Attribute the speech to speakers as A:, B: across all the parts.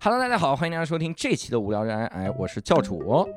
A: Hello，大家好，欢迎大家收听这期的无聊人。哎，我是教主。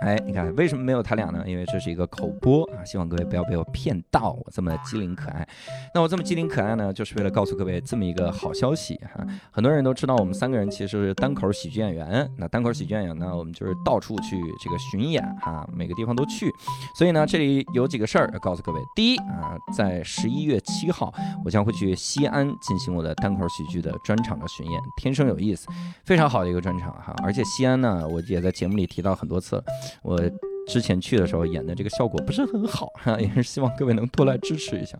A: 哎，你看为什么没有他俩呢？因为这是一个口播啊，希望各位不要被我骗到，我这么机灵可爱。那我这么机灵可爱呢，就是为了告诉各位这么一个好消息哈。很多人都知道我们三个人其实是单口喜剧演员。那单口喜剧演员呢，我们就是到处去这个巡演哈，每个地方都去。所以呢，这里有几个事儿要告诉各位。第一啊，在十一月七号，我将会去西安进行我的单口喜剧的专场的巡演，天生有意思，非常好的一个专场哈。而且西安呢，我也在节目里提到很多次。我之前去的时候演的这个效果不是很好哈，也是希望各位能多来支持一下，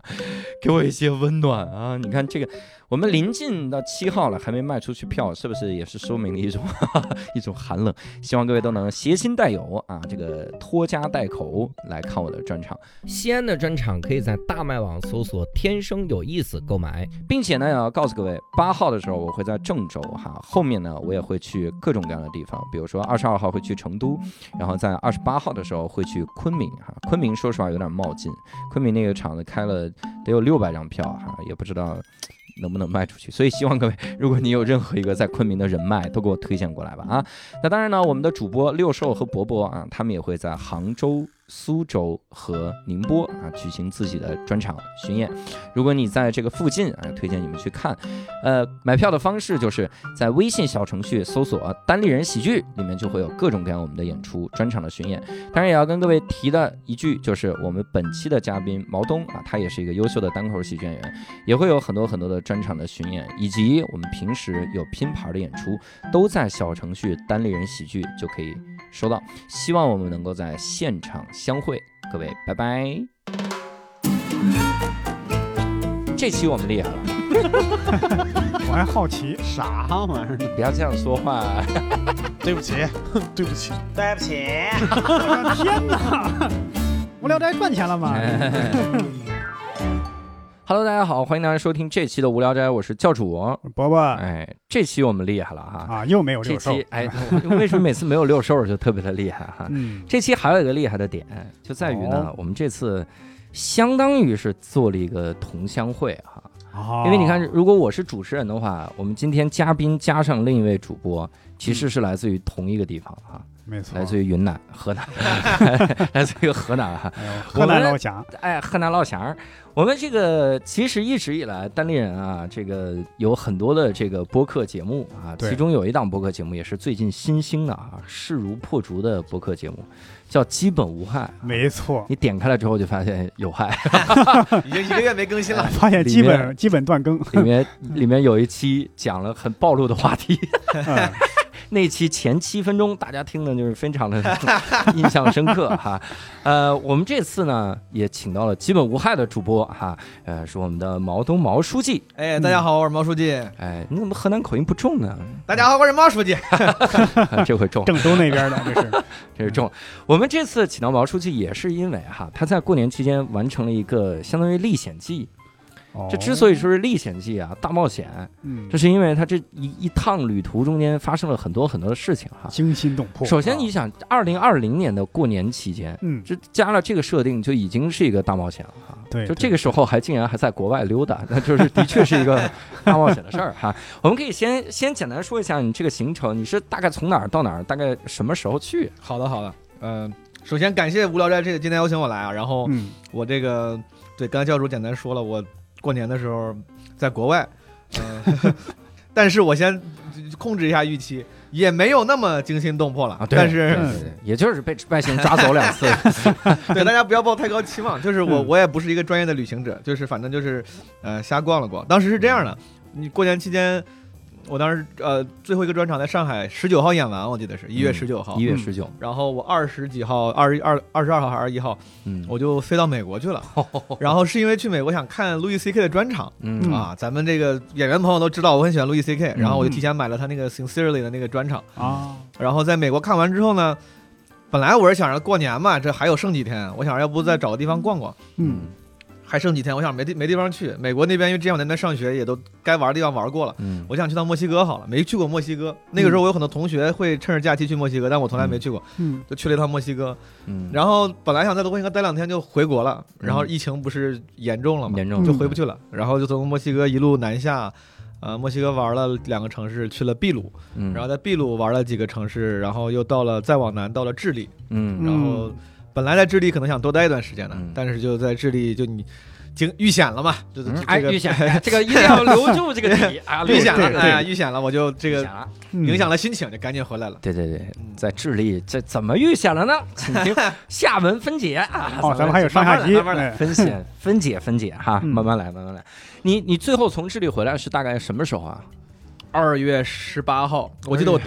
A: 给我一些温暖啊！你看这个。我们临近到七号了，还没卖出去票，是不是也是说明了一种 一种寒冷？希望各位都能携亲带友啊，这个拖家带口来看我的专场。西安的专场可以在大麦网搜索“天生有意思”购买，并且呢也，要告诉各位，八号的时候我会在郑州哈，后面呢我也会去各种各样的地方，比如说二十二号会去成都，然后在二十八号的时候会去昆明哈。昆明说实话有点冒进，昆明那个场子开了得有六百张票哈，也不知道。能不能卖出去？所以希望各位，如果你有任何一个在昆明的人脉，都给我推荐过来吧啊！那当然呢，我们的主播六兽和伯伯啊，他们也会在杭州。苏州和宁波啊，举行自己的专场巡演。如果你在这个附近啊，推荐你们去看。呃，买票的方式就是在微信小程序搜索“单立人喜剧”，里面就会有各种各样我们的演出、专场的巡演。当然，也要跟各位提的一句，就是我们本期的嘉宾毛东啊，他也是一个优秀的单口喜剧演员，也会有很多很多的专场的巡演，以及我们平时有拼盘的演出，都在小程序“单立人喜剧”就可以。收到，希望我们能够在现场相会，各位，拜拜。这期我们厉害了，
B: 我还好奇
C: 啥玩意儿？
A: 不要这样说话，
C: 对不起，对不起，
D: 对不起。
B: 天哪，无聊斋赚钱了吗
A: ？Hello，大家好，欢迎大家收听这期的无聊斋，我是教主
B: 伯伯。
A: 哎，这期我们厉害了哈
B: 啊，又没有六兽。
A: 哎，为什么每次没有六兽就特别的厉害哈？嗯，这期还有一个厉害的点就在于呢，我们这次相当于是做了一个同乡会哈。哦。因为你看，如果我是主持人的话，我们今天嘉宾加上另一位主播，其实是来自于同一个地方哈。
B: 没错。
A: 来自于云南河南，来自于河南哈。
B: 河南老乡。
A: 哎，河南老乡。我们这个其实一直以来，单立人啊，这个有很多的这个播客节目啊，其中有一档播客节目也是最近新兴的啊，势如破竹的播客节目，叫《基本无害》。
B: 没错，
A: 你点开了之后就发现有害，
D: 已经一个月没更新了，
B: 发现基本基本断更。
A: 里面 里面有一期讲了很暴露的话题。那期前七分钟，大家听的就是非常的 印象深刻哈。呃，我们这次呢也请到了基本无害的主播哈，呃，是我们的毛东毛书记。
D: 哎，大家好，我是毛书记。
A: 哎，你怎么河南口音不重呢？
D: 大家好，我是毛书记。
A: 这回重，
B: 郑州那边的这是，
A: 这是重。我们这次请到毛书记也是因为哈，他在过年期间完成了一个相当于历险记。这之所以说是历险记啊，大冒险，嗯，这是因为它这一一趟旅途中间发生了很多很多的事情哈，
B: 惊心动魄。
A: 首先你想，二零二零年的过年期间，嗯，这加了这个设定就已经是一个大冒险了哈。
B: 对，
A: 就这个时候还竟然还在国外溜达，那就是的确是一个 大冒险的事儿哈。我们可以先先简单说一下你这个行程，你是大概从哪儿到哪儿，大概什么时候去？
D: 好的，好的，嗯，首先感谢无聊斋这个今天邀请我来啊，然后我这个对刚才教主简单说了我。过年的时候在国外，嗯，但是我先控制一下预期，也没有那么惊心动魄了。但是
A: 也就是被外星抓走两次，
D: 对大家不要抱太高期望。就是我我也不是一个专业的旅行者，就是反正就是呃瞎逛了逛。当时是这样的，你过年期间。我当时呃最后一个专场在上海十九号演完，我记得是一月十九号，
A: 一月十九。
D: 然后我二十几号，二十二二十二号还是一号，嗯，我就飞到美国去了。然后是因为去美国想看路易 C K 的专场，嗯啊，咱们这个演员朋友都知道我很喜欢路易 C K，然后我就提前买了他那个 Sincerely 的那个专场啊。然后在美国看完之后呢，本来我是想着过年嘛，这还有剩几天，我想要不再找个地方逛逛，嗯。还剩几天，我想没地没地方去。美国那边因为这两年在上学，也都该玩的地方玩过了。嗯，我想去趟墨西哥好了，没去过墨西哥。那个时候我有很多同学会趁着假期去墨西哥，但我从来没去过。嗯，就去了一趟墨西哥。嗯，然后本来想在墨西哥待两天就回国了，然后疫情不是严重了嘛？
A: 严重
D: 就回不去了。然后就从墨西哥一路南下，呃，墨西哥玩了两个城市，去了秘鲁，
A: 嗯，
D: 然后在秘鲁玩了几个城市，然后又到了再往南到了智利，
A: 嗯
D: 然后本来在智利可能想多待一段时间的，
A: 嗯
D: 但是就在智利就你经遇险了嘛，就是
A: 嗯
D: 这个
A: 哎遇险，哎 这个一定要留住这个底啊，
D: 遇险了，哎呀，遇险了，我就这个。影响了心情，就赶紧回来了。
A: 对对对，
D: 嗯
A: 在智利这怎么遇险了呢？请听下文分解啊！
B: 哦，咱们还有上下集，
A: 慢慢来
B: 哎
A: 分解分解分解哈，
B: 嗯
A: 慢慢来慢慢来。你你最后从智利回来是大概什么时候啊？
D: 二月十八号，我记得我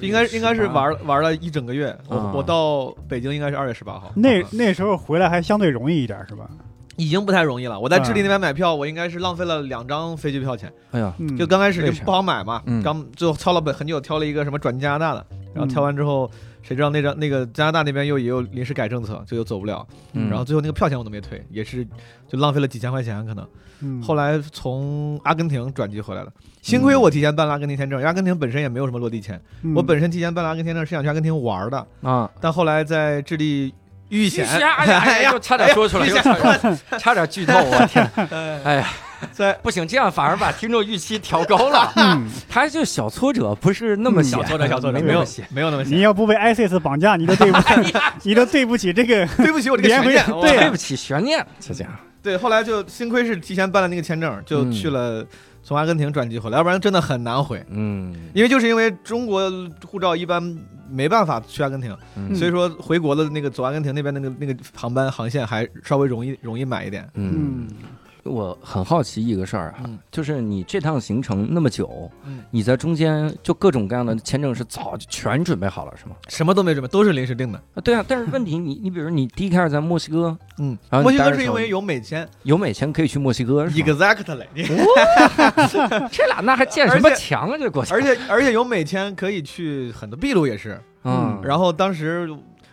D: 应该应该是玩玩了一整个月，我
A: 啊
D: 我到北京应该是二月十八号，
B: 那那时候回来还相对容易一点，是吧？
D: 已经不太容易了。我在智利那边买票，我应该是浪费了两张飞机票钱，
A: 哎呀，
B: 嗯，
D: 就刚开始就不好买嘛
A: 嗯，
D: 刚最后挑了本很久，挑了一个什么转加拿大的，然后
B: 嗯
D: 挑完之后，谁知道那张那个加拿大那边又也有临时改政策，就又走不了，
A: 嗯。
D: 然后最后那个票钱我都没退，也是就浪费了几千块钱可能。
B: 嗯。
D: 后来从阿根廷转机回来了，幸亏我提前办了阿根廷签证，阿根廷本身也没有什么落地签，
B: 嗯。
D: 我本身提前办了阿根廷签证是想去阿根廷玩的，
A: 啊，
D: 但后来在智利遇险，
A: 哎呀哎呀，又差点说出来，又差点差点剧透，我天！哎呀，
D: 在
A: 不行，这样反而把听众预期调高了。
B: 嗯，
A: 他就小挫折，不是那么小
D: 小挫折，小挫折，没有
A: 没
D: 有那么
B: 小
D: 你。
B: 要不被 ISIS 绑架，你都对不 起，你都对不起这个，
D: 对不起，我这个悬念。
B: 对
A: 不起，悬念，就这样。
D: 对，后来就幸亏是提前办了那个签证，就
A: 嗯
D: 去了从阿根廷转机回来，要不然真的很难回。
A: 嗯，
D: 因为就是因为中国护照一般没办法去阿根廷，
A: 嗯
D: 所以说回国的那个走阿根廷那边那个那个航班航线还稍微容易容易买一点。
A: 嗯，
B: 嗯，
A: 我很好奇一个事儿哈
D: 嗯，
A: 就是你这趟行程那么久
D: 嗯，
A: 你在中间就各种各样的签证是早就全准备好了是吗？
D: 什么都没准备，都是临时定的。
A: 啊，对啊，但是问题你你比如你第一开始在墨西哥，
D: 嗯，
A: 然后
D: 墨西哥是因为有美签
A: 有美签可以去墨西哥
D: ？，exactly，你
A: 这俩那还建什么墙啊？这国家，
D: 而且而且有美签可以去很多秘鲁也是。
A: 嗯，
D: 然后当时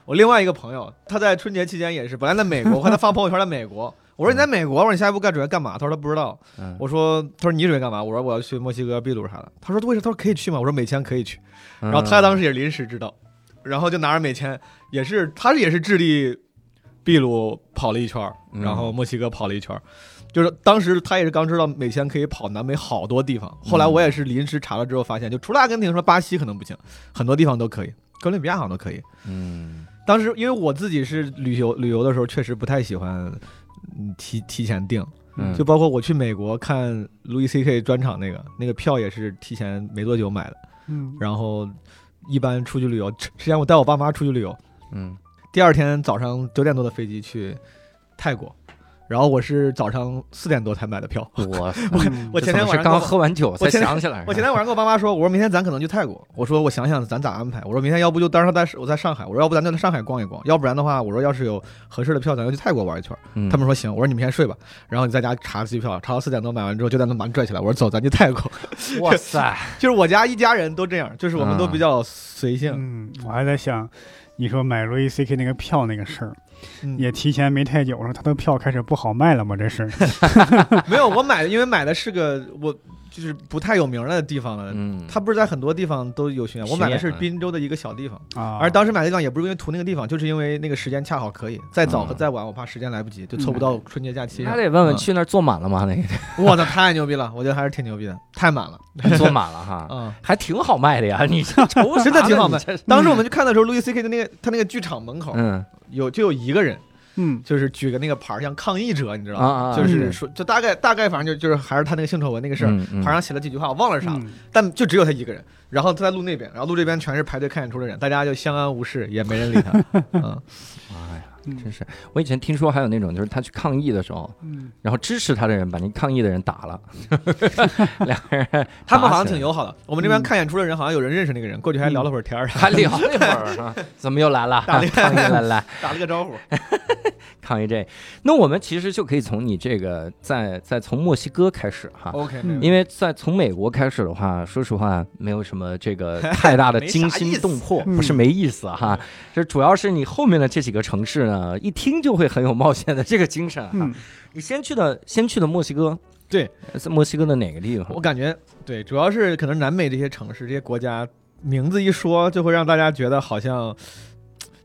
D: 我另外一个朋友，他在春节期间也是，本来在美国，我看他发朋友圈在美国。我说你在美国，我说你下一步该准备干嘛？他说他不知道。
A: 嗯
D: 我说他说你准备干嘛？我说我要去墨西哥、秘鲁啥的。他说为啥？他说可以去吗？我说美签可以去。
A: 嗯
D: 然后他当时也临时知道，然后就拿着美签，也是他也是智利、秘鲁跑了一圈然后墨西哥跑了一圈。就是当时他也是刚知道美签可以跑南美好多地方，后来我也是临时查了之后发现，就除了阿根廷，说巴西可能不行，很多地方都可以，哥伦比亚好像都可以。
A: 嗯
D: 当时因为我自己是旅游旅游的时候，确实不太喜欢嗯提提前订，
A: 嗯，
D: 就包括我去美国看路易 C K 专场那个那个票也是提前没多久买的。
B: 嗯，
D: 然后一般出去旅游，之之前我带我爸妈出去旅游，
A: 嗯
D: 第二天早上九点多的飞机去泰国，然后我是早上四点多才买的票。
A: 我
B: 我
D: 我前天晚上
A: 刚喝完酒才
D: 我
A: 想起来，
D: 我前天晚上跟我爸妈说，我说明天咱可能去泰国，我说我想想咱咋安排，我说明天要不就当时在我在上海，我说要不咱就在上海逛一逛，要不然的话，我说要是有合适的票，咱就去泰国玩一圈。
A: 嗯。
D: 他们说行，我说你们先睡吧，然后你在家查机票，查到四点多买完之后，就在那把你拽起来，我说走，咱去泰国。
A: 哇 塞，
D: 就是我家一家人都这样，就是我们都
A: 啊
D: 比较随性，
B: 嗯，我还在想，你说买路易 C K 那个票那个事儿，
D: 嗯
B: 也提前没太久，了他的票开始不好卖了吗？这是，
D: 没有，我买的，因为买的是个我就是不太有名的地方了，
A: 嗯，
D: 它不是在很多地方都有巡演，我买的是滨州的一个小地方，
B: 啊，
D: 而当时买的地方也不是因为图那个地方，就是因为那个时间恰好可以，再早和
A: 嗯
D: 再晚我怕时间来不及，就凑不到春节假期上。
A: 那得问问
D: 嗯
A: 去那儿坐满了吗？那个
D: 我操，太牛逼了！我觉得还是挺牛逼的，太满了。
A: 坐满了哈，
D: 嗯，
A: 还挺好卖的呀，你
D: 真的挺好卖当时我们去看的时候，路易 C K 的那个他那个剧场门口
A: 嗯
D: 有就有一个人，
B: 嗯。
D: 就是举个那个牌儿，像抗议者，你知道吗？就是
B: 嗯。
D: 说，就大概大概反正就就是还是他那个性丑闻那个事儿，牌上写了几句话，我忘了是啥但就只有他一个人，然后他在路那边，然后路这边全是排队看演出的人，大家就相安无事，也没人理他。嗯，
A: 哎呀，
B: 嗯
A: 真是！我以前听说还有那种，就是他去抗议的时候，
B: 嗯
A: 然后支持他的人把那抗议的人打了，两个人
D: 他们好像挺友好的。我们这边看演出的人好像有人认识那个人，过去还聊了会儿天儿，
A: 还聊了一会儿 啊，怎么又来了？
D: 打了
A: 抗议来来
D: 打了个招呼。
A: 抗议这，那我们其实就可以从你这个在在从墨西哥开始哈。
D: OK，
B: 嗯
A: 因为在从美国开始的话，说实话没有什么这个太大的惊心动魄，不是没意思哈，这主要是你后面的这几个城市呢，一听就会很有冒险的这个精神哈。
B: 嗯。
A: 你先去的先去的墨西哥，
D: 对，
A: 在墨西哥的哪个地方？
D: 我感觉对，主要是可能南美这些城市、这些国家名字一说，就会让大家觉得好像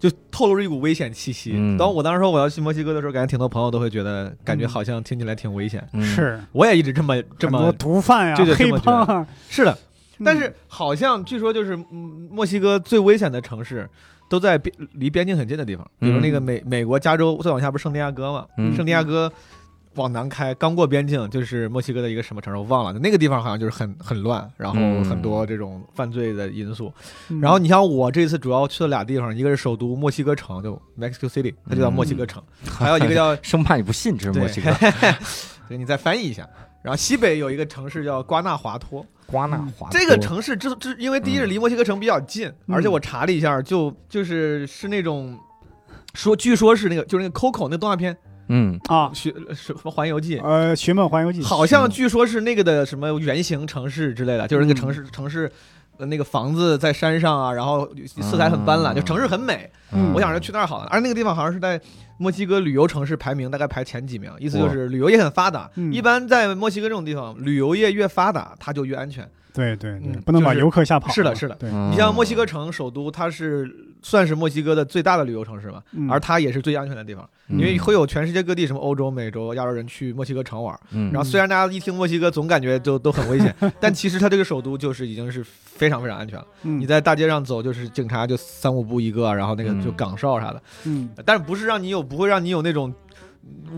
D: 就透露着一股危险气息。
A: 嗯。
D: 当我当时说我要去墨西哥的时候，感觉挺多朋友都会觉得，感觉好像听起来挺危险。
A: 嗯
B: 是。
D: 我也一直这么这么
B: 毒贩呀、
D: 这就这
B: 黑帮啊，
D: 是的，
B: 嗯
D: 但是好像据说就是嗯，墨西哥最危险的城市都在边离边境很近的地方，比如那个美美国加州再往下不是圣地亚哥嘛？
A: 嗯。
D: 圣地亚哥往南开，刚过边境就是墨西哥的一个什么城市我忘了，那个地方好像就是很很乱，然后
A: 嗯。
D: 很多这种犯罪的因素。
B: 嗯。
D: 然后你像我这次主要去了俩地方，一个是首都墨西哥城，就 Mexico City，它就叫墨西哥城，还有一个叫
A: 生怕你不信，这是墨西哥。
D: 对，你再翻译一下。然后西北有一个城市叫瓜纳华托，
A: 瓜纳华
D: 这个城市之之，因为第一是离墨西哥城比较近，
B: 嗯。
D: 而且我查了一下，就就是是那种说，据说是那个就是那个 Coco 那动画片
A: 嗯。
B: 啊，
D: 寻什么环游记，
B: 呃，《寻梦环游记》
D: 好像据说是那个的什么原型城市之类的，就是那个城
B: 嗯
D: 市城市。呃那个房子在山上啊，然后色彩很斑斓，
A: 啊
D: 就城市很美。
B: 嗯。
D: 我想着去那儿好了，而那个地方好像是在墨西哥旅游城市排名大概排前几名，意思就是旅游业很发达。
B: 嗯
D: 一般在墨西哥这种地方，旅游业越发达，它就越安全。
B: 对对对
D: 嗯，
B: 不能把游客吓跑了。
D: 是的是的
B: 对，
A: 嗯
D: 你像墨西哥城首都，它是算是墨西哥的最大的旅游城市嘛，
B: 嗯
D: 而它也是最安全的地方，
A: 嗯
D: 因为会有全世界各地什么欧洲、美洲、亚洲人去墨西哥城玩。
A: 嗯
D: 然后虽然大家一听墨西哥总感觉就都很危险，但其实它这个首都就是已经是非常非常安全了。
B: 嗯
D: 你在大街上走，就是警察就三五步一个，然后那个
A: 嗯
D: 就岗哨啥的，
B: 嗯
D: 但是不是让你有不会让你有那种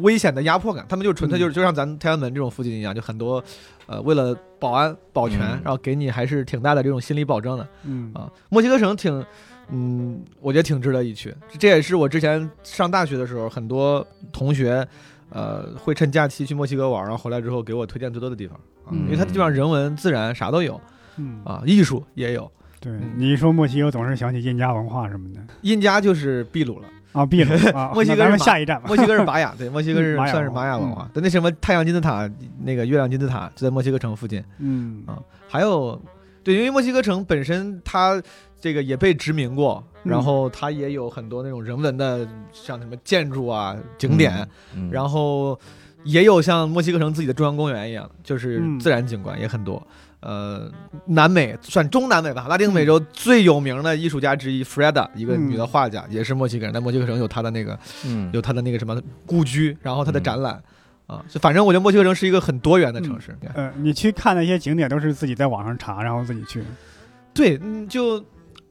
D: 危险的压迫感，他们就纯粹就是就像咱天安门这种附近一样，就很多呃为了保安保全，
A: 嗯。
D: 然后给你还是挺大的这种心理保证的。
B: 嗯。
D: 啊，墨西哥城挺，嗯，我觉得挺值得一去。这也是我之前上大学的时候，很多同学，呃，会趁假期去墨西哥玩，然后回来之后给我推荐最多的地方啊，
B: 嗯。
D: 因为它地方人文、自然啥都有
B: 嗯。
D: 啊，艺术也有。
B: 对
D: 嗯
B: 你一说墨西哥，总是想起印加文化什么的。
D: 印加就是秘鲁了，
B: 啊，秘鲁啊，
D: 墨西哥
B: 下一站吧。
D: 墨西哥是玛雅，对，墨西哥是算是玛雅文化。对，那什么太阳金字塔，那个月亮金字塔就在墨西哥城附近。
B: 嗯
D: 啊还有，对，因为墨西哥城本身它这个也被殖民过，
B: 嗯
D: 然后它也有很多那种人文的，像什么建筑啊、景点，
A: 嗯
D: 然后也有像墨西哥城自己的中央公园一样，就是
B: 嗯
D: 自然景观也很多。呃，南美算中南美吧，拉丁美洲最有名的艺术家之一 Freda，一个
B: 嗯
D: 女的画家，也是墨西哥人，在墨西哥城有她的那个
A: 嗯
D: 有她的那个什么故居，然后她的展览。啊，就反正我觉得墨西哥城是一个很多元的城市。
B: 呃，你去看那些景点都是自己在网上查，然后自己去。
D: 对，嗯，就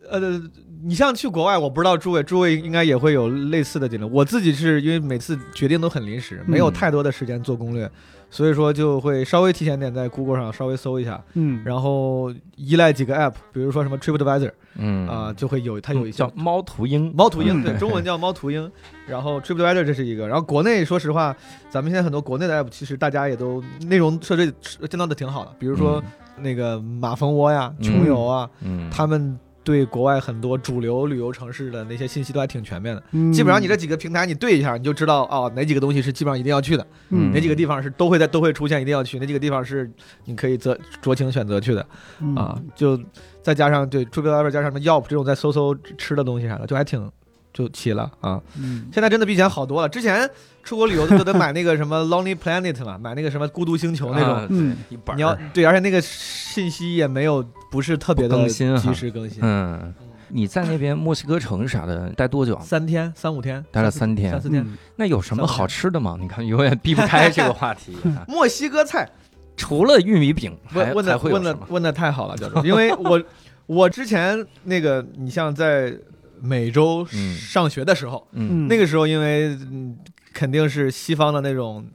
D: 呃，你像去国外，我不知道诸位，诸位应该也会有类似的经历。我自己是因为每次决定都很临时，没有
A: 嗯。
D: 太多的时间做攻略，所以说就会稍微提前点在 Google 上稍微搜一下，
B: 嗯，
D: 然后依赖几个 App，比如说什么 TripAdvisor
A: 嗯。
D: 啊、就会有它有一些
A: 叫猫头鹰，
D: 猫头鹰，
B: 嗯
D: 对，中文叫猫头鹰。然后 TripAdvisor 这是一个，然后国内说实话，咱们现在很多国内的 app 其实大家也都内容设置建造的挺好的，比如说那个马蜂窝呀、
A: 嗯
D: 穷游啊，
A: 嗯，
D: 他们对国外很多主流旅游城市的那些信息都还挺全面的。
B: 嗯
D: 基本上你这几个平台你对一下，你就知道哦哪几个东西是基本上一定要去的，
B: 嗯
D: 哪几个地方是都会在都会出现一定要去，哪几个地方是你可以择酌情选择去的
B: 嗯
D: 啊。就再加上对 TripAdvisor 加上什么 Yelp 这种在搜搜吃的东西啥的，就还挺就齐了啊。
B: 嗯
D: 现在真的比以前好多了。之前出国旅游都得买那个什么 Lonely Planet 嘛，买那个什么孤独星球那种。
A: 啊
B: 嗯
A: 一本
D: 你要对，而且那个信息也没有不是特别的
A: 更新哈
D: 及时更新。
A: 嗯，你在那边墨西哥城啥的待多久啊？
D: 三天三五天，
A: 待了三天
D: 三四天。
B: 嗯
A: 那有什么好吃的吗？你看永远避不开这个话题啊。
D: 墨西哥菜
A: 除了玉米饼，还
D: 问问的
A: 还会什么？
D: 问的问的太好了，教授，因为我 我之前那个你像在美洲
A: 嗯
D: 上学的时候，
A: 嗯
D: 那个时候因为嗯肯定是西方的那种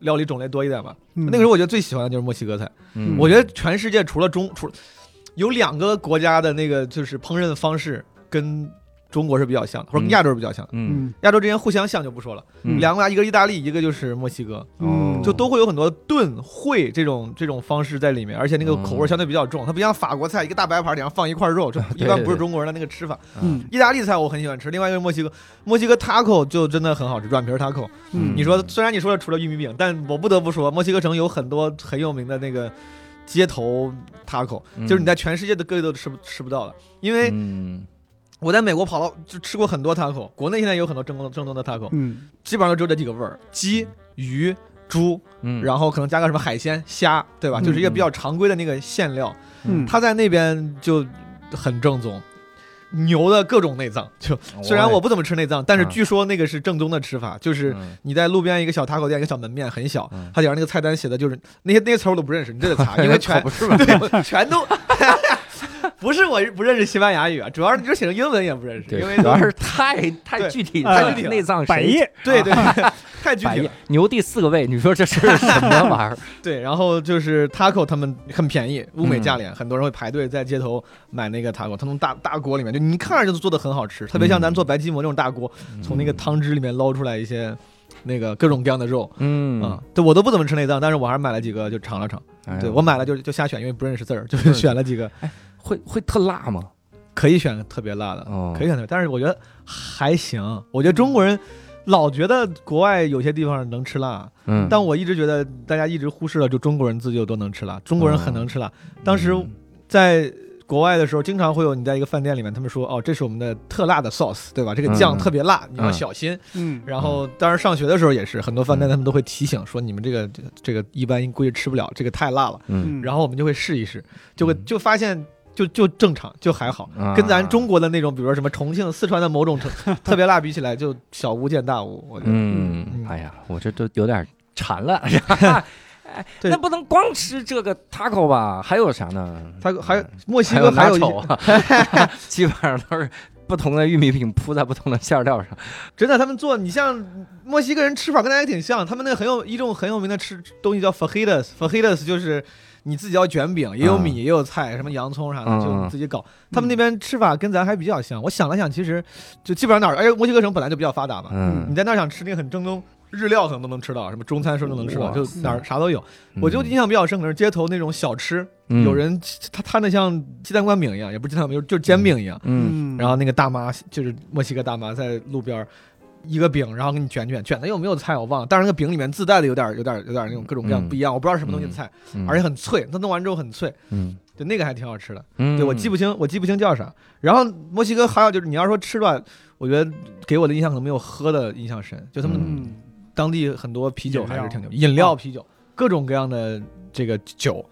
D: 料理种类多一点嘛，
B: 嗯
D: 那个时候我觉得最喜欢的就是墨西哥菜。
A: 嗯，
D: 我觉得全世界除了中除有两个国家的那个就是烹饪方式跟中国是比较像的，或者跟
A: 嗯。
D: 亚洲是比较像的。
A: 嗯。
B: 嗯。
D: 亚洲之间互相像就不说了，
A: 嗯。
D: 两个国家一个是意大利，一个就是墨西哥，
B: 嗯
D: 就都会有很多炖烩这种这种方式在里面，而且那个口味相对比较重，它不像法国菜一个大白盘顶上放一块肉，这 一般不是中国人的那个吃法。
B: 嗯。
D: 意大利菜我很喜欢吃，另外一个墨西哥，墨西哥 taco 就真的很好吃，软皮 taco。
B: 嗯。
D: 你说虽然你说的除了玉米饼，但我不得不说，墨西哥城有很多很有名的那个街头 taco，、
A: 嗯
D: 就是你在全世界的各地都吃不吃不到的。因为
A: 嗯
D: 我在美国跑到就吃过很多 taco，国内现在有很多正宗正宗的 taco，
B: 嗯
D: 基本上就只有这几个味儿：鸡、鱼、猪，
A: 嗯，
D: 然后可能加个什么海鲜、虾，对吧？
B: 嗯
D: 就是一个比较常规的那个馅料。
B: 嗯，
D: 它在那边就很正宗。牛的各种内脏。就虽然我不怎么吃内脏，但是
A: 嗯
D: 据说那个是正宗的吃法，就是
A: 嗯
D: 你在路边一个小塔口店，一个小门面很小
A: 嗯，
D: 它顶上那个菜单写的就是那些那些词我都不认识，你这得查，因为全？对全都。不是我不认识西班牙语啊，主要是你就写成英文也不认识，因为
A: 主要是太太具体
B: 太
D: 具体了
A: 内脏
B: 百
A: 谁
B: 叶
D: 对对，太具体了。
A: 牛第四个胃，你说这是什么玩意儿？
D: 对，然后就是 taco，他们很便宜，物美价廉，很多人会排队在街头买那个 taco，他从大大锅里面，就你一看着就做的很好吃，特别像咱做白吉馍那种大锅，从那个汤汁里面捞出来一些那个各种各样的肉。
A: 嗯
D: 啊、对我都不怎么吃内脏，但是我还是买了几个就尝了尝。
A: 哎
D: 对我买了就就瞎选，因为不认识字儿，就是选了几个
A: 会会特辣吗？
D: 可以选特别辣的，
A: 哦
D: 可以选的，但是我觉得还行。我觉得中国人老觉得国外有些地方能吃辣，
A: 嗯，
D: 但我一直觉得大家一直忽视了，就中国人自己有多能吃辣。中国人很能吃辣。当时
A: 嗯
D: 在国外的时候，经常会有你在一个饭店里面，他们说哦，这是我们的特辣的 sauce，对吧？这个酱
A: 嗯
D: 特别辣，你要
A: 嗯
D: 小心。
B: 嗯，
D: 然后，当然上学的时候也是，很多饭店
A: 嗯
D: 他们都会提醒说，你们这个这个这个一般估计吃不了，这个太辣了。
A: 嗯，
D: 然后我们就会试一试，就会
A: 嗯
D: 就发现。就就正常，就还好，
A: 啊
D: 跟咱中国的那种，比如说什么重庆、四川的某种特 特别辣比起来，就小巫见大巫。我觉得，
A: 嗯
D: 嗯，
A: 哎呀，我这都有点馋了？哎，
D: 对
A: 那不能光吃这个 taco 吧？还有啥呢？
D: 它还有墨西哥还有
A: 基本上都是不同的玉米饼铺在不同的馅料上。
D: 真的，他们做，你像墨西哥人吃法跟咱也挺像，他们那个很有一种很有名的吃东西叫 fajitas，fajitas 就是你自己要卷饼，也有米、
A: 嗯
D: 也有菜，什么洋葱啥的，
A: 嗯
D: 就你自己搞。他们那边吃法跟咱还比较像。我想了想，其实就基本上哪儿，而且墨西哥城本来就比较发达嘛，
A: 嗯
D: 你在那儿想吃那个很正宗。日料可能都能吃到，什么中餐什么都能吃到，就哪儿啥都有。
A: 嗯
D: 我就印象比较深可是街头那种小吃，
A: 嗯
D: 有人他摊的像鸡蛋灌饼一样，也不是鸡蛋灌饼，就是煎饼一样。
A: 嗯
D: 然后那个大妈就是墨西哥大妈在路边儿一个饼，然后给你卷卷卷的有没有菜我忘了，但是那个饼里面自带的有点有点有点那种各种各样
A: 嗯
D: 不一样，我不知道是什么东西的菜，
A: 嗯
D: 而且很脆，它弄完之后很脆，
A: 嗯
D: 就那个还挺好吃的。
A: 嗯，
D: 对我记不清我记不清叫啥。然后墨西哥还有就是你要说吃的话，我觉得给我的印象可能没有喝的印象深，就他们
B: 嗯
D: 当地很多啤酒还是挺牛，饮料、
B: 哦
D: 啤酒，各种各样的这个酒。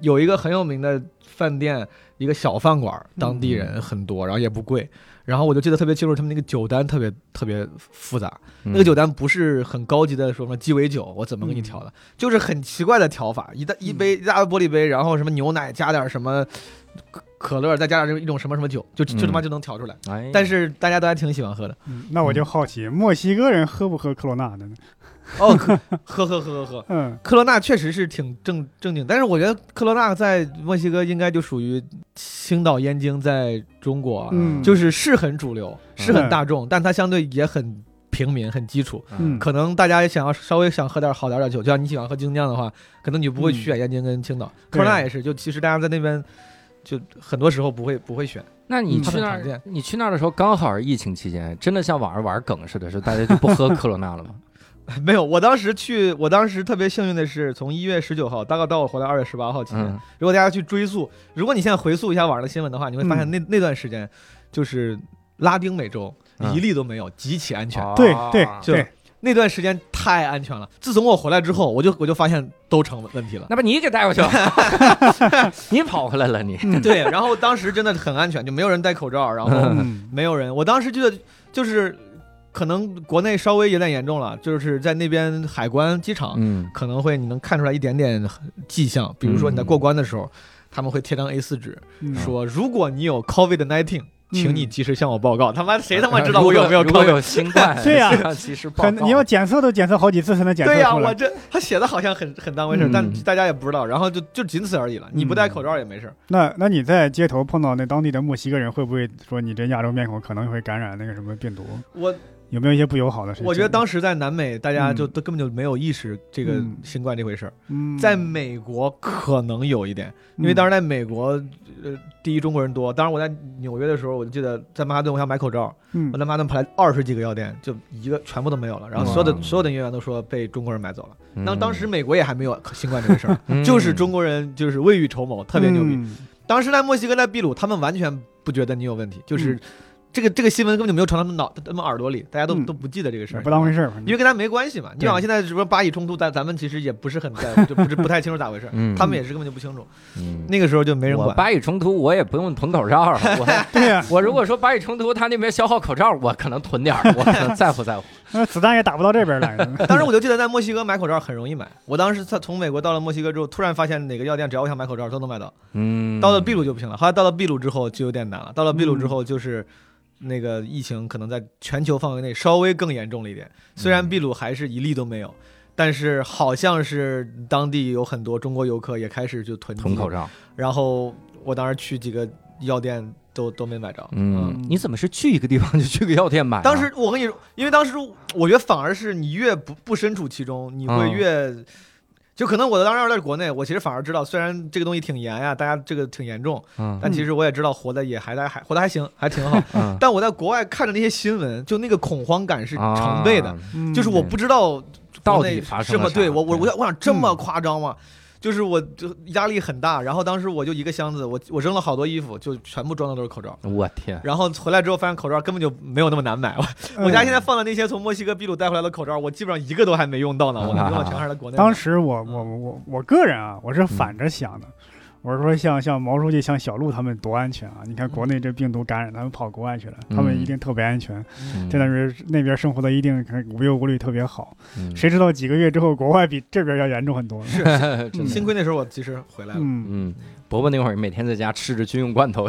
D: 有一个很有名的饭店，一个小饭馆，当地人很多，然后也不贵。然后我就记得特别清楚，他们那个酒单特别特别复杂，
A: 嗯。
D: 那个酒单不是很高级的，说什么鸡尾酒，我怎么给你调的，就是很奇怪的调法，一大一杯一大玻璃杯，然后什么牛奶加点什么可可乐，再加上一种什么什么酒，就就他妈就能调出来。
A: 哎，
D: 但是大家都还挺喜欢喝的。
B: 嗯那我就好奇，墨西哥人喝不喝科罗娜的呢？
D: 哦，喝喝喝喝喝喝。
B: 嗯
D: 科罗娜确实是挺正正经，但是我觉得科罗娜在墨西哥应该就属于青岛燕京在中国，
B: 嗯，
D: 就是是很主流，是很大众，但它相对也很平民、很基础。
B: 嗯
D: 可能大家想要稍微想喝点好点的酒，就像你喜欢喝精酿的话，可能你不会去选燕京跟青岛。科罗娜也是，就其实大家在那边就很多时候不会不会选。
A: 那你
B: 嗯
A: 去那儿你去那儿的时候刚好是疫情期间，真的像网上玩梗似的，是大家就不喝科罗娜了吗？
D: 没有，我当时去，我当时特别幸运的是，从一月十九号大概到我回来二月十八号期间，
A: 嗯
D: 如果大家去追溯，如果你现在回溯一下网上的新闻的话，你会发现
B: 嗯
D: 那、那段时间就是拉丁美洲
A: 嗯
D: 一例都没有，极其安全。
B: 对
A: 啊
B: 对
D: 就
B: 对，
D: 那段时间太安全了。自从我回来之后，我就我就发现都成问题了。
A: 那把你给带过去了，你跑回来了你。
B: 嗯
D: 对，然后当时真的很安全，就没有人戴口罩，然后
B: 嗯
D: 没有人。我当时觉得就是可能国内稍微有点严重了，就是在那边海关机场。
A: 嗯
D: 可能会你能看出来一点点迹象，比如说你在过关的时候，他们会贴张 A4 纸，
B: 嗯
D: 说如果你有 COVID 19，请你
B: 嗯
D: 及时向我报告。他妈谁他妈知道我有没有
A: 如果？有新冠，
B: 对呀
A: 向及时报告。
B: 你要检测都检测好几次才能检测
D: 对呀、
B: 出来。
D: 我这他写的好像很很当回事，
A: 嗯
D: 但大家也不知道，然后就就仅此而已了。你不戴口罩也没事。
B: 那那你在街头碰到那当地的墨西哥人，会不会说你这亚洲面孔可能会感染那个什么病毒？
D: 我
B: 有没有一些不友好的事情？
D: 我觉得当时在南美，大家就
B: 嗯
D: 都根本就没有意识这个
B: 嗯
D: 新冠这回事儿。
B: 嗯，
D: 在美国可能有一点，因为当时在美国，呃，第一中国人多。当时我在纽约的时候，我就记得在曼哈顿，我想买口罩，
B: 嗯
D: 我在曼哈顿排二十几个药店，就一个全部都没有了。然后所有的所有的营业员都说被中国人买走了。
A: 嗯
D: 当当时美国也还没有新冠这回事儿，
A: 嗯
D: 就是中国人就是未雨绸缪，特别牛逼。
B: 嗯
D: 当时在墨西哥在秘鲁，他们完全不觉得你有问题，就是
B: 嗯
D: 这个这个新闻根本就没有传到他们脑他们耳朵里，大家都
B: 嗯
D: 都不记得这个事儿，
B: 不当回事儿，
D: 因为跟他没关系嘛。你
B: 对
D: 好像现在什么巴以冲突，咱咱们其实也不是很在乎，就不是不太清楚咋回事儿，
A: 嗯
D: 他们也是根本就不清楚。
A: 嗯
D: 那个时候就没人管。
A: 巴以冲突，我也不用囤口罩，我
B: 对呀，
A: 我如果说巴以冲突，他那边消耗口罩，我可能囤点儿，我可能在乎在乎。
B: 那子弹也打不到这边来。
D: 当时我就记得在墨西哥买口罩很容易买，我当时在从美国到了墨西哥之后，突然发现哪个药店只要我想买口罩都能买到。
A: 嗯，
D: 到了秘鲁就不行了，后来到了秘鲁之后就有点难了。到了秘鲁之后就是。那个疫情可能在全球范围内稍微更严重了一点，虽然秘鲁还是一例都没有，但是好像是当地有很多中国游客也开始就囤积
A: 囤口罩。
D: 然后我当时去几个药店都都没买着。
A: 嗯，你怎么是去一个地方就去个药店买啊？
D: 当时我跟你说，因为当时我觉得反而是你越不不身处其中，你会
A: 嗯
D: 越。就可能我当时要在国内，我其实反而知道，虽然这个东西挺严呀，大家这个挺严重，
A: 嗯，
D: 但其实我也知道活的也还在还活的还行，还挺好。
A: 嗯
D: 但我在国外看着那些新闻，就那个恐慌感是成倍的，就是我不知道
A: 到底发生
D: 这么对我我我我想这么夸张吗？就是我就压力很大，然后当时我就一个箱子，我我扔了好多衣服，就全部装的都是口罩。
A: 我天，
D: 然后回来之后发现口罩根本就没有那么难买，我
B: 嗯
D: 我家现在放的那些从墨西哥秘鲁带回来的口罩，我基本上一个都还没用到呢，我用的全还是在国内买。
B: 当时我我我我我个人啊，我是反着想的。我是说像像毛书记、像小鹿他们多安全啊！你看国内这病毒感染，他们跑国外去了，他们一定特别安全。
A: 嗯
B: 在那边那边生活的一定无忧无虑，特别好。
A: 嗯
B: 谁知道几个月之后，国外比这边要严重很多。
D: 是，幸亏那时候我及时回来了。
B: 嗯，
A: 嗯，伯伯那会儿每天在家吃着军用罐头，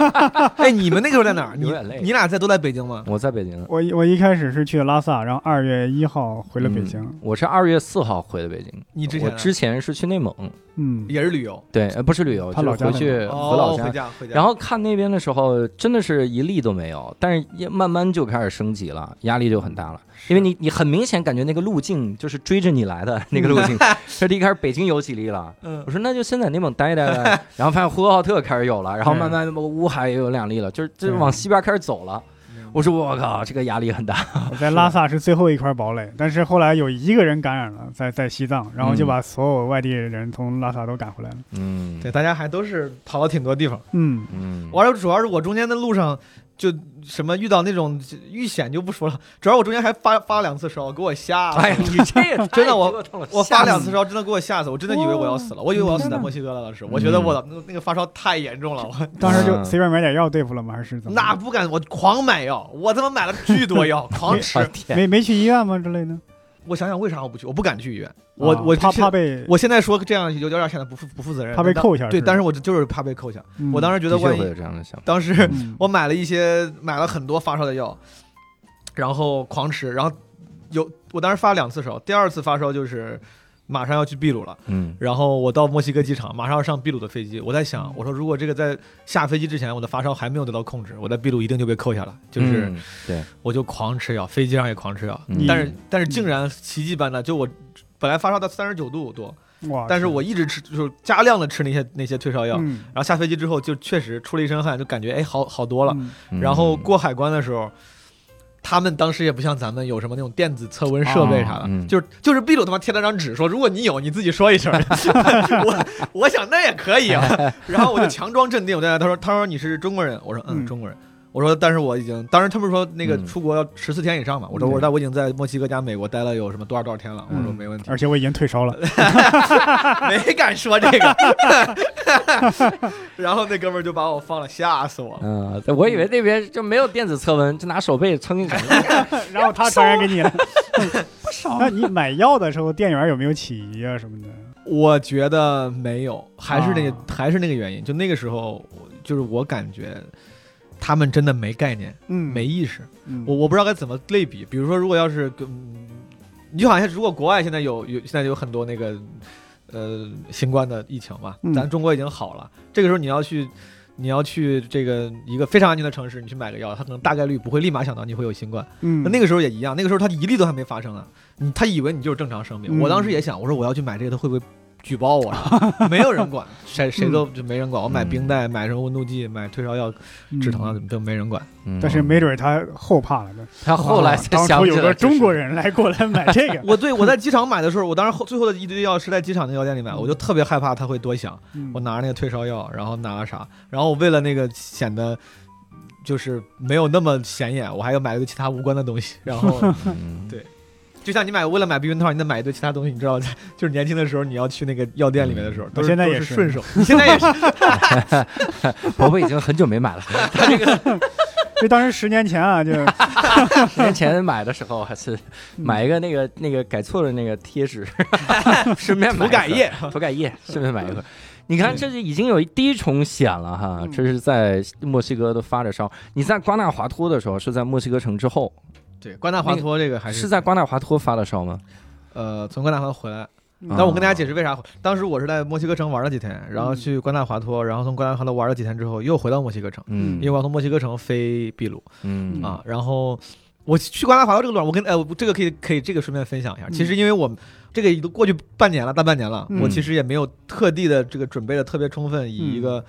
D: 哎，你们那个时候在哪儿？你俩在都在北京吗？
A: 我在北京。
B: 我我一开始是去拉萨，然后二月一号回了北京。
A: 嗯我是二月四号回的北京。我
D: 你之前呢
A: 之前是去内蒙，
B: 嗯，
D: 也是旅游，
A: 对，呃，不是旅游，
B: 他老家
A: 就是回去回老家
D: 回。家回家。
A: 然后看那边的时候，真的是一例都没有，但是也慢慢就开始升级了，压力就很大了。因为你你很明显感觉那个路径就是追着你来的那个路径，这一开始北京有几例了，
D: 嗯
A: 我说那就先在内蒙待待呗，然后发现呼和浩特开始有了，然后慢慢乌海也有两例了，就是就是往西边开始走了。我说我靠，这个压力很大。
B: 我在拉萨是最后一块堡垒，但是后来有一个人感染了，在在西藏，然后就把所有外地人从拉萨都赶回来了。
A: 嗯
D: 对，大家还都是跑了挺多地方。
B: 嗯，
A: 嗯，
D: 完了，主要是我中间的路上就什么遇到那种遇险就不说了，主要我中间还发发了两次烧，给我吓死。
A: 哎呀，你这也
D: 真的我我发两次烧，真的给我吓死，我真的以为我要死了，我以为我要死在墨西哥了。当时我觉得我的那个那个发烧太严重了，我
B: 当时就
A: 嗯
B: 随便买点药对付了吗？还是怎么？
D: 那不敢，我狂买药，我他妈买了巨多药，狂吃
B: 没没去医院吗之类的？
D: 我想想为啥我不去？我不敢去医院，我我之前
B: 怕被
D: 我现在说这样有点显得不负不负责任，
B: 怕被，扣一下对
D: 但是我就是怕被扣下。
B: 嗯
D: 我当时觉得万一
A: 的确会有这样的想法。
D: 当时
B: 嗯
D: 我买了一些，买了很多发烧的药，然后狂吃，然后有我当时发两次烧，第二次发烧就是马上要去秘鲁了，
A: 嗯。
D: 然后我到墨西哥机场，马上要上秘鲁的飞机，我在想，我说如果这个在下飞机之前我的发烧还没有得到控制，我在秘鲁一定就被扣下了，就是
A: 嗯对，
D: 我就狂吃药，飞机上也狂吃药，
A: 嗯。
D: 但是但是竟然奇迹般的，就我本来发烧到三十九度多，
B: 哇，
D: 但是我一直吃就是加量的吃那些那些退烧药，
B: 嗯。
D: 然后下飞机之后就确实出了一身汗，就感觉哎好好多了。然后过海关的时候，他们当时也不像咱们有什么那种电子测温设备啥的，
A: 哦嗯
D: 就是就是秘鲁他妈贴了张纸说，如果你有，你自己说一声。我我想那也可以啊，然后我就强装镇定，我在那他说他说你是中国人，我说嗯
B: 嗯
D: 中国人。我说，但是我已经，当时他们说那个
A: 嗯
D: 出国要十四天以上嘛。我说，
B: 嗯
D: 我说，但我已经在墨西哥加美国待了有什么多少多少天了。我说
B: 嗯
D: 没问题，
B: 而且我已经退烧了。
D: 没敢说这个。然后那哥们儿就把我放了，吓死我了。
A: 嗯，我以为那边就没有电子测温，就拿手背撑一撑。
B: 然后他传染给你了。不少。那你买药的时候，店员有没有起疑啊什么的？
D: 我觉得没有，还是那个、
B: 啊
D: 还是那个原因。就那个时候，就是我感觉他们真的没概念、
B: 嗯，
D: 没意识。
B: 嗯。
D: 我我不知道该怎么类比。比如说，如果要是跟，你就好像如果国外现在有有现在有很多那个呃新冠的疫情嘛，
B: 嗯
D: 咱中国已经好了，这个时候你要去。你要去这个一个非常安全的城市，你去买个药，他可能大概率不会立马想到你会有新冠。
B: 嗯，
D: 那那个时候也一样，那个时候他一例都还没发生呢，你他以为你就是正常生病。
B: 嗯
D: 我当时也想，我说我要去买这个，他会不会举报我呀？没有人管，谁谁都就没人管。我买冰袋，买什么温度计，买退烧药、
B: 嗯
D: 止疼的都没人管。
A: 嗯
B: 但是没准他后怕了呢。
A: 他后来
B: 啊
A: 才
B: 当初有个
A: 想起来
B: 中国人来过来买这个，
D: 我对我在机场买的时候，我当时后最后的一堆药是在机场那药店里买，我就特别害怕他会多想。
B: 嗯
D: 我拿着那个退烧药，然后拿了啥，然后我为了那个显得就是没有那么显眼，我还要买一个其他无关的东西。然后，
A: 嗯
D: 对就像你买为了买避孕套，你得买一堆其他东西，你知道，就是年轻的时候你要去那个药店里面的时候，都
B: 现在也是
D: 顺手。你现在也是，
A: 伯伯已经很久没买了，他这个。
B: 就当时十年前啊，就。
A: 是十年前买的时候还是买一个那个那个改错了那个贴纸，顺便
D: 涂改液，
A: 涂改液，顺便买一个。你看，这是已经有一第一重险了哈，
B: 嗯。
A: 这是在墨西哥都发着烧。你在瓜纳华托的时候是在墨西哥城之后，
D: 对，瓜纳华托这个还
A: 是是在瓜纳华托发的烧吗？
D: 呃从瓜纳华托回来。
B: 嗯。
D: 但我跟大家解释为啥，当时我是在墨西哥城玩了几天，然后去关纳华托，然后从关纳华托玩了几天之后，又回到墨西哥城，
A: 嗯。
D: 因为我要从墨西哥城飞秘鲁
A: 嗯。
D: 啊，然后我去关纳华托这个路上，我跟呃这个可以可以这个顺便分享一下，其实因为我这个都过去半年了，大半年了，
B: 嗯。
D: 我其实也没有特地的这个准备的特别充分，以一个呃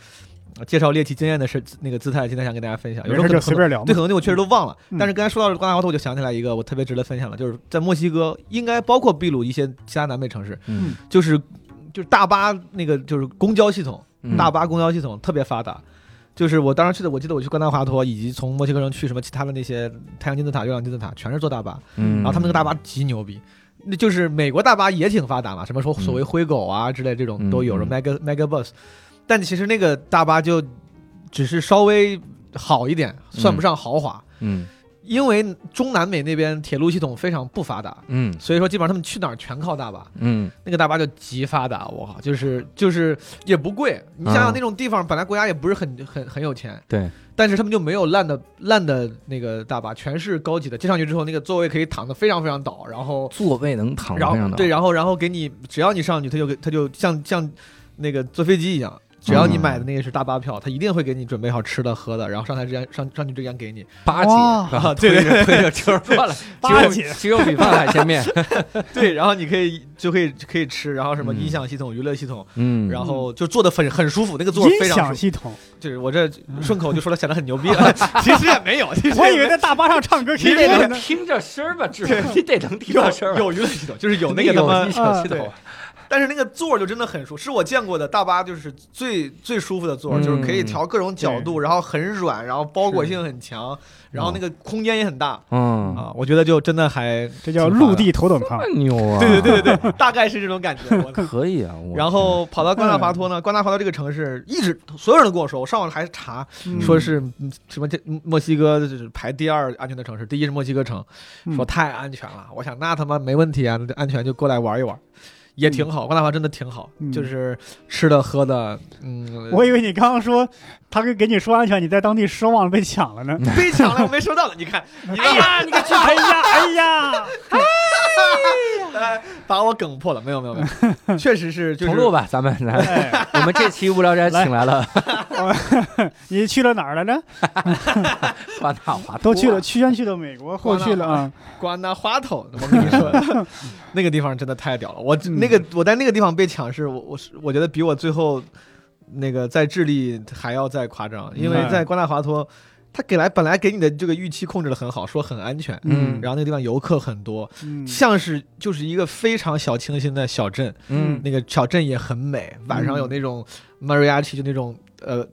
D: 介绍猎奇经验的是那个姿态，今天想跟大家分享，有时候可能
B: 就随便聊嘛。
D: 对，很。多东西我确实都忘了。
B: 嗯。
D: 但是刚才说到瓜纳华托，我就想起来一个我特别值得分享的，就是在墨西哥，应该包括秘鲁一些其他南美城市，
A: 嗯。
D: 就是就是大巴那个就是公交系统，
A: 嗯。
D: 大巴公交系统特别发达。就是我当时去的，我记得我去瓜纳华托，以及从墨西哥城去什么其他的那些太阳金字塔、月亮金字塔，全是坐大巴。
A: 嗯，
D: 然后他们那个大巴极牛逼，那就是美国大巴也挺发达嘛，什么说
A: 嗯
D: 所谓灰狗啊之类这种都有，
A: 嗯
D: 什么 mega mega bus，但其实那个大巴就只是稍微好一点，算不上豪华，
A: 嗯
D: 因为中南美那边铁路系统非常不发达，
A: 嗯
D: 所以说基本上他们去哪儿全靠大巴。
A: 嗯
D: 那个大巴就极发达，我靠，就是就是也不贵。你想想
A: 嗯
D: 那种地方，本来国家也不是很很很有钱，
A: 对，
D: 但是他们就没有烂的烂的那个大巴，全是高级的。接上去之后，那个座位可以躺得非常非常倒，然后
A: 座位能躺
D: 然
A: 非常的
D: 后对，然后然后给你，只要你上去，他就给他就像像那个坐飞机一样。只要你
A: 嗯
D: 买的那个是大巴票，他一定会给你准备好吃的喝的，然后上台之前上上去之前给你。
A: 八姐
B: 哇。
A: 是吧？
D: 对对
A: 推着推着车过来，
B: 八姐
A: 鸡肉米饭海鲜面，
D: 对，然后你可以就可以可以吃，然后什么
A: 嗯
D: 音响系统、娱乐系统，
A: 嗯。
D: 然后就坐的很很舒服，那个座
B: 音
D: 非常舒服。
B: 响系统，
D: 就是我这顺口就说了显得很牛逼了，其实也没有，其实
B: 我以为在大巴上唱歌
A: 你得。能听着声儿吧，至少你得能听
D: 有
A: 到声儿，
D: 有娱乐系统，就是有那
A: 有
D: 个什么
A: 音响系
D: 对。
A: 统，
D: 但是那个座儿就真的很舒服，是我见过的大巴就是最最舒服的座就是可以调各种角度，然后很软，然后包裹性很强，然后那个空间也很大。
A: 嗯，
D: 啊，我觉得就真的还
B: 这叫陆地头等舱。
A: 牛啊，
D: 对对对对对，大概是这种感觉。我
A: 可以啊，我
D: 然后跑到瓜纳华托呢，瓜纳华托这个城市一直所有人都跟我说，我上网还查
B: 嗯。
D: 说是嗯什么这墨西哥就是排第二安全的城市，第一是墨西哥城，
B: 嗯
D: 说太安全了。我想那他妈没问题啊，安全就过来玩一玩，也挺好。瓜纳华真的挺好，
B: 嗯
D: 就是吃的喝的，嗯，
B: 我以为你刚刚说他给给你说安全，你在当地失望了被抢了呢。
D: 被抢了，我没收到呢。你看，你
B: 哎呀，你个去！哎呀，哎呀，哎
D: 把我梗破了，没有没有没有，确实是就是
A: 重录吧，咱们来，
B: 哎，
A: 我们这期无聊斋请来了
B: 你去了哪儿了呢？
A: 瓜纳华托，
B: 都去了，去先去了美国，后去了啊。
D: 瓜纳华头，我跟你说，那个地方真的太屌了。我
B: 嗯
D: 那个我在那个地方被抢是，我我是我觉得比我最后那个在智利还要再夸张，因为
B: 嗯
D: 在瓜纳华托，他给来本来给你的这个预期控制的很好，说很安全，
A: 嗯
D: 然后那个地方游客很多，
B: 嗯
D: 像是就是一个非常小清新的小镇，
A: 嗯
D: 那个小镇也很美，晚上有那种 mariachi 就那种呃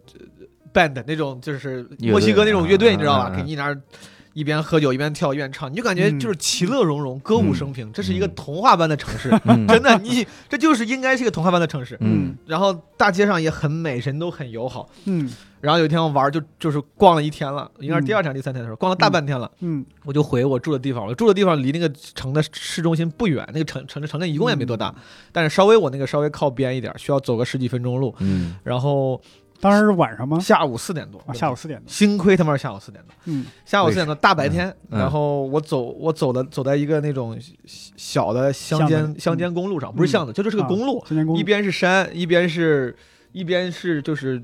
D: band 那种就是墨西哥那种乐队，
A: 啊
D: 你知道吧？
A: 啊
D: 给你那儿一边喝酒一边跳一边唱，你就感觉就是其乐融融、歌舞升平，这是一个童话般的城市。
A: 嗯
D: 真的，你这就是应该是一个童话般的城市。
A: 嗯
D: 然后大街上也很美，人都很友好。
B: 嗯
D: 然后有一天我玩就就是逛了一天了，应该是第二天、第三天的时候，逛了大半天了。
B: 嗯
D: 我就回我住的地方，我住的地方离那个城的市中心不远，那个城城城镇一共也没多大，但是稍微我那个稍微靠边一点，需要走个十几分钟路。
A: 嗯
D: 然后
B: 当时是晚上吗？
D: 下午四点多，
B: 啊，下午四点多。
D: 幸亏他妈是下午四点多，
B: 嗯。
D: 下午四点多大白天，
A: 嗯。
D: 然后我走我走的走在一个那种小的乡间乡间公路上，不是巷子，这就是个
B: 啊
D: 公路，一边是山，一边是一边是就是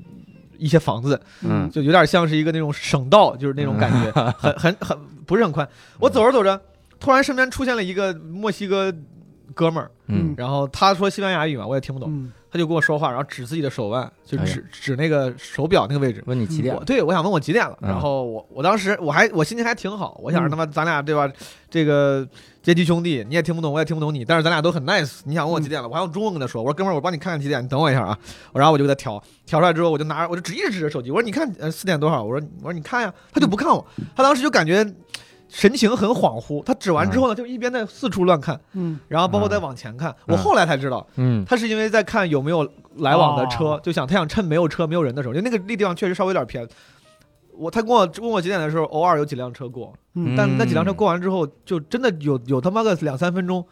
D: 一些房子，
A: 嗯。
D: 就有点像是一个那种省道，就是那种感觉，很很很不是很宽。我走着走着，突然身边出现了一个墨西哥哥们儿，
A: 嗯。
D: 然后他说西班牙语嘛，我也听不懂。
B: 嗯
D: 他就跟我说话，然后指自己的手腕，就
A: 哎
D: 指指那个手表那个位置。
A: 问你几点
D: 我？对我想问我几点了，
A: 嗯
D: 然后我我当时我还我心情还挺好，我想着
B: 嗯
D: 他妈咱俩对吧，这个阶级兄弟，你也听不懂，我也听不懂你，但是咱俩都很 nice。你想问我几点了，我还用中文跟他说，我说哥们儿，我帮你看看几点，你等我一下啊。然后我就给他调，调出来之后我就拿着我就指一直指着手机，我说你看呃四点多少？我说我说你看呀，他就不看我，他当时就感觉神情很恍惚。他指完之后呢，就一边在四处乱看，
B: 嗯
D: 然后包括在往前看。我后来才知道，
A: 嗯
D: 他是因为在看有没有来往的车，
B: 哦
D: 就想他想趁没有车没有人的时候，就那个那地方确实稍微有点偏。我他跟我问我几点的时候，偶尔有几辆车过，
B: 嗯
D: 但那几辆车过完之后，就真的有有他妈个两三分钟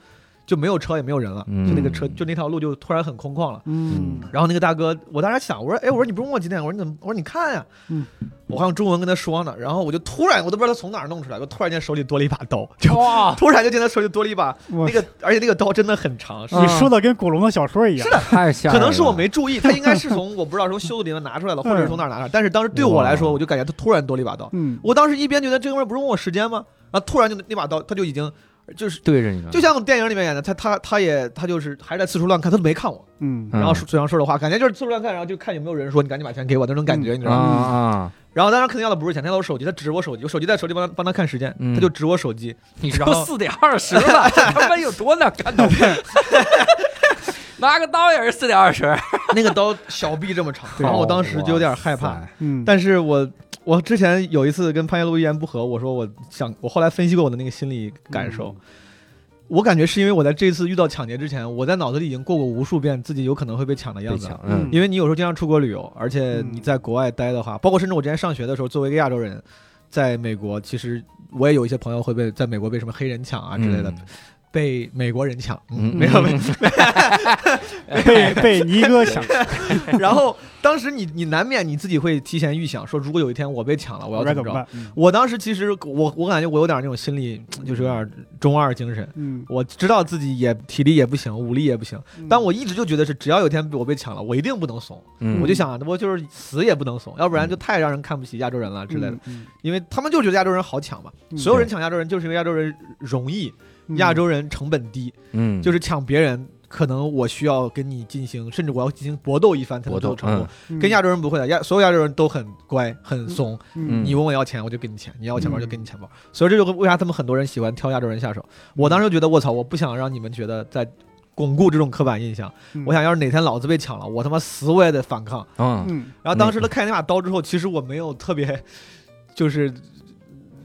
D: 就没有车也没有人了，
A: 嗯
D: 就那个车就那条路就突然很空旷了。
B: 嗯
D: 然后那个大哥，我当时想，我说，哎，我说你不是问我几点？我说你怎么？我说你看呀，
B: 嗯，
D: 我还用中文跟他说呢。然后我就突然，我都不知道他从哪儿弄出来，我突然间手里多了一把刀，就，突然就见他手里多了一把那个，而且那个刀真的很长，
B: 你说的跟古龙的小说一样，
D: 是的
A: 太吓，
D: 可能是我没注意，他应该是从我不知道从袖子里面拿出来了，或者是从哪儿拿出来。但是当时对我来说，我就感觉他突然多了一把刀。
B: 嗯
D: 我当时一边觉得这哥们儿不是问我时间吗？然后突然就那把刀，他就已经就是
A: 对着你了，
D: 就像电影里面演的，他他他也他就是还是在四处乱看，他都没看我，
B: 嗯。
A: 嗯。
D: 然后嘴上说的话，感觉就是四处乱看，然后就看有没有人说你赶紧把钱给我那种感觉，你知
A: 啊
D: 道吗？
A: 啊，
D: 然后当然肯定要的不是钱，他要我手机，他指我手机，我手机在手里帮他帮他看时间，
A: 嗯。
D: 他就指我手机，
A: 你
D: 然后
A: 说四点二十了，这他妈有多难看懂？拿个刀也是四点二十，
D: 那个刀小臂这么长，然后我当时就有点害怕。
B: 嗯，
D: 但是我我之前有一次跟潘叶路一言不合，我说我想，我后来分析过我的那个心理感受，我感觉是因为我在这次遇到抢劫之前，我在脑子里已经过过无数遍自己有可能会被抢的样子
A: 嗯。
D: 因为你有时候经常出国旅游，而且
B: 嗯。
D: 你在国外待的话，包括甚至我之前上学的时候，作为一个亚洲人，在美国，其实我也有一些朋友会被在美国被什么黑人抢啊之类的，
A: 嗯
D: 被美国人抢，
A: 嗯。
D: 没 有没有。
B: 被被尼哥抢，
D: 然后当时你你难免你自己会提前预想，说如果有一天我被抢了，我要怎么着？我当时其实我我感觉我有点那种心理，就是有点中二精神。
B: 嗯，
D: 我知道自己也体力也不行，武力也不行，
B: 嗯。
D: 但我一直就觉得是，只要有一天我被抢了，我一定不能怂。
A: 嗯。
D: 我就想，我就是死也不能怂，要不然就太让人看不起亚洲人了之类的。
B: 嗯，
D: 因为他们就觉得亚洲人好抢嘛，
B: 嗯。
D: 所有人抢亚洲人就是因为亚洲人容易，
B: 嗯
D: 亚洲人成本低，
A: 嗯，
D: 就是抢别人。可能我需要跟你进行，甚至我要进行搏斗一番才能成功。
B: 嗯
D: 跟亚洲人不会的，亚所有亚洲人都很乖很怂。
B: 嗯
D: 你问我要钱，我就给你钱；你要我钱包
B: 嗯
D: 就给你钱包。所以这就是为啥他们很多人喜欢挑亚洲人下手。我当时就觉得，我操，我不想让你们觉得在巩固这种刻板印象。
B: 嗯
D: 我想要是哪天老子被抢了，我他妈死我也得反抗。
A: 嗯
B: 嗯
D: 然后当时他看见那把刀之后，其实我没有特别，就是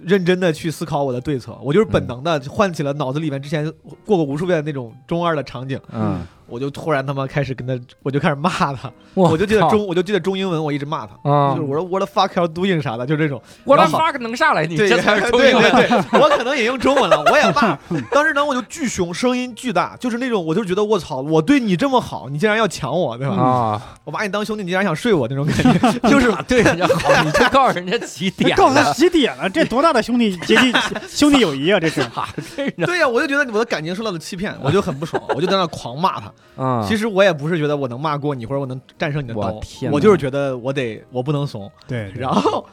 D: 认真的去思考我的对策，我就是本能的唤起了脑子里面之前过过无数遍的那种中二的场景，
A: 嗯，
D: 我就突然他妈开始跟他，我就开始骂他，
A: 我
D: 我就记得中，我就记得中英文，我一直骂他。
A: 啊
D: 就是，我说 what the fuck are doing 啥的，就这种。What the
A: fuck 能上来，你这才是中文。
D: 对对，我可能也用中文了，我也骂。当时呢，我就巨凶，声音巨大，就是那种，我就觉得我操，我对你这么好，你竟然要抢我，对吧？
A: 啊，
D: 我把你当兄弟，你竟然想睡我那种感觉，就是
A: 对人家好，你就告诉人家几点
B: 告诉他
A: 了，
B: 几点了？这多大的兄弟阶级兄弟友谊啊！这是，
A: 啊，
D: 对呀，我就觉得我的感情受到了欺骗，我就很不爽，我就在那狂骂他。
A: 啊，
D: 其实我也不是觉得我能骂过你，或者我能战胜你的刀
A: 我
D: 就是觉得我得我不能怂。
B: 对，对
D: 然后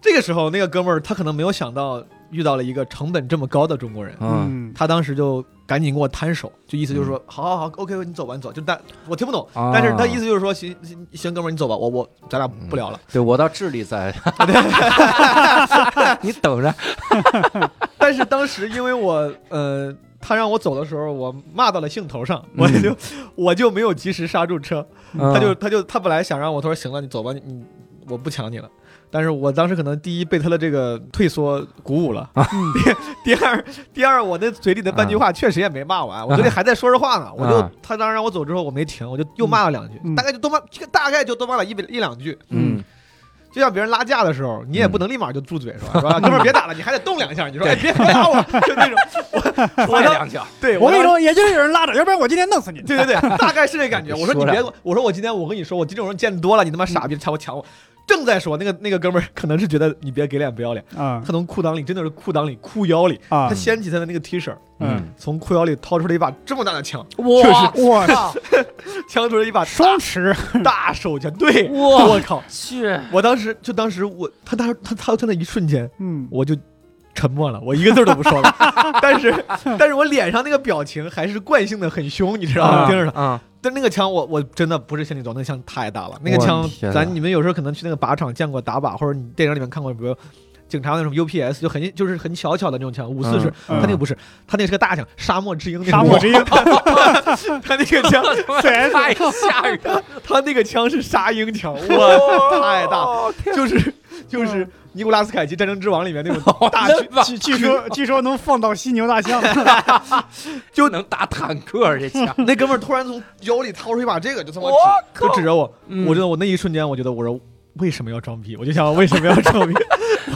D: 这个时候，那个哥们儿他可能没有想到遇到了一个成本这么高的中国人，
A: 嗯
B: 嗯，
D: 他当时就赶紧跟我摊手，就意思就是说，好好好，OK，你走吧，你走。就但我听不懂，
A: 啊
D: 但是他意思就是说，行行行，哥们儿你走吧，我我咱俩不聊了。
A: 对我到智利在，你等着，
D: 但是当时因为我呃。他让我走的时候，我骂到了兴头上，我就、我就没有及时刹住车，他就他就他本来想让我，他说行了，你走吧，你你我不抢你了。但是我当时可能第一被他的这个退缩鼓舞了，第第二第二我那嘴里的半句话确实也没骂完，我嘴里还在说着话呢。我就
A: 啊
D: 他当时让我走之后，我没停，我就又骂了两句，
B: 嗯。
D: 大概就多骂大概就多骂了一一两句。
A: 嗯
D: 就像别人拉架的时候，你也不能立马就住嘴是吧？是吧？哥们儿别打了，你还得动两下。你说哎别别打我，就那种。我
A: 踹两脚，
D: 对
B: 我跟你说，也就是有人拉着，要不然我今天弄死你。
D: 对对对，大概是这感觉。我说你别，我说我今天我跟你说，我这种人见多了，你他妈傻逼抢我抢我。正在说那个那个哥们儿可能是觉得你别给脸不要脸，
B: 啊。
D: 他从裤裆里真的是裤裆里裤腰里，
B: 啊。
D: 他掀起他的那个 T 恤，
B: 嗯，
D: 从裤腰里掏出了一把这么大的枪，
A: 哇。
B: 我
A: 靠，
D: 枪出了一把
B: 双持，
D: 大手枪。对，我靠！
A: 去，
D: 我当时就当时我他当时他他他那一瞬间
B: 嗯，
D: 我就沉默了，我一个字儿都不说了。但是但是我脸上那个表情还是惯性的很凶，你知道吗？盯着他。
A: 啊，
D: 但那个枪我我真的不是心理装，那个枪太大了。那个枪咱你们有时候可能去那个靶场见过打靶，或者你电影里面看过，比如警察那种 UPS 就很就是很小巧的那种枪，五四式，
B: 嗯。
D: 他那个不是，他那个是个大枪，沙漠之鹰。
B: 沙漠之鹰，
D: 他那个枪，
A: 太吓人。了，
D: 他那个枪是沙鹰枪，哇，太大，就是就是尼古拉斯凯奇《战争之王》里面那种 大
A: 真吧
B: 据据说 据说能放倒犀牛大象，
A: 就能打坦克这枪，
D: 那哥们儿突然从腰里掏出一把这个，就这么指，就指着我。
A: 嗯
D: 我真的，我那一瞬间，我觉得我说为什么要装逼？我就想为什么要装逼？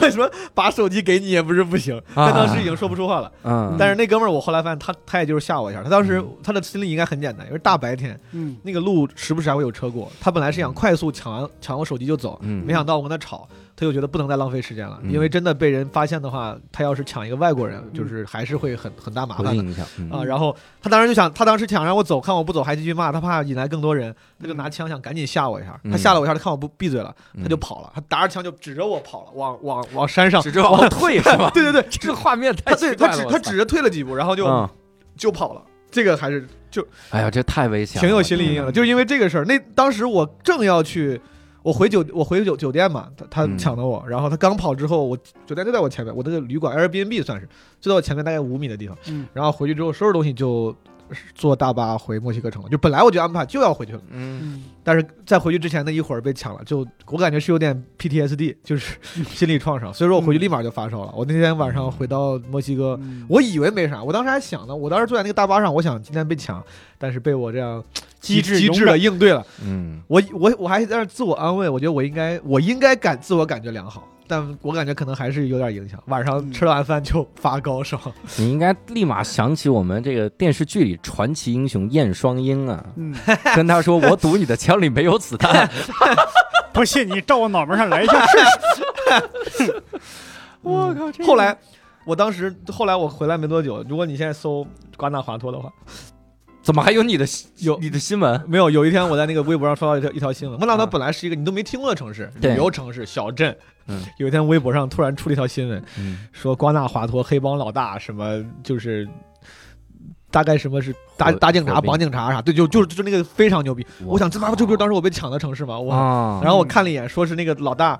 D: 为什么把手机给你也不是不行？但当时已经说不出话了。
A: 嗯
D: 但是那哥们儿，我后来发现他他也就是吓我一下。他当时他的心理应该很简单，因为大白天
B: 嗯
D: 那个路时不时还会有车过。他本来是想快速抢完抢我手机就走，
A: 嗯
D: 没想到我跟他吵，他就觉得不能再浪费时间了，
A: 嗯
D: 因为真的被人发现的话，他要是抢一个外国人，就是还是会很很大麻烦的。啊，然后他当时就想，他当时想让我走，看我不走还继续骂，他怕引来更多人，他就拿枪想赶紧吓我一下。
A: 嗯
D: 他吓了我一下，他看我不闭嘴了，他就
A: 嗯
D: 跑了，他打着枪就指着我跑了，往往往山上，
A: 指着往退是吧？
D: 对对对，
A: 这个画面太
D: 对他指他指着退了几步，然后就
A: 嗯，
D: 就跑了。这个还是就
A: 哎呀，这太危险了，
D: 挺有心理阴影的，就是因为这个事儿。那当时我正要去，我回酒我回酒酒店嘛，他他
A: 嗯
D: 抢的我，然后他刚跑之后，我酒店就在我前面，我那个旅馆 Airbnb 算是就在我前面大概五米的地方。
B: 嗯
D: 然后回去之后收拾东西就坐大巴回墨西哥城了。就本来我就安排就要回去了，
A: 嗯
B: 嗯
D: 但是在回去之前那一会儿被抢了，就我感觉是有点 PTSD，就是心理创伤。所以说我回去立马就发烧了。我那天晚上回到墨西哥。
B: 嗯
D: 我以为没啥，我当时还想呢，我当时坐在那个大巴上，我想今天被抢，但是被我这样
B: 机智
D: 机智的应对了。
A: 嗯
D: 我我我还在那自我安慰，我觉得我应该我应该感自我感觉良好，但我感觉可能还是有点影响。晚上
B: 嗯
D: 吃完饭就发高烧，
A: 你应该立马想起我们这个电视剧里传奇英雄燕双鹰啊，
B: 嗯，
A: 跟他说：“我赌你的枪里没有子弹。
B: 不信你照我脑门上来一下试试。
A: 我靠，
D: 后来，我当时后来我回来没多久，如果你现在搜瓜纳华托的话，
A: 怎么还有你的
D: 有
A: 你的新闻？
D: 没有？有一天我在那个微博上刷到一条一条新闻，莫纳
A: 啊
D: 托本来是一个你都没听过的城市，旅游城市、小镇。
A: 嗯
D: 有一天微博上突然出了一条新闻，
A: 嗯
D: 说瓜纳华托黑帮老大什么就是。大概什么是打打警察、绑警察啥？对，就就就那个非常牛逼。我想这他妈这不就是当时我被抢的城市吗？我
A: 啊，
D: 然后我看了一眼，说是那个老大，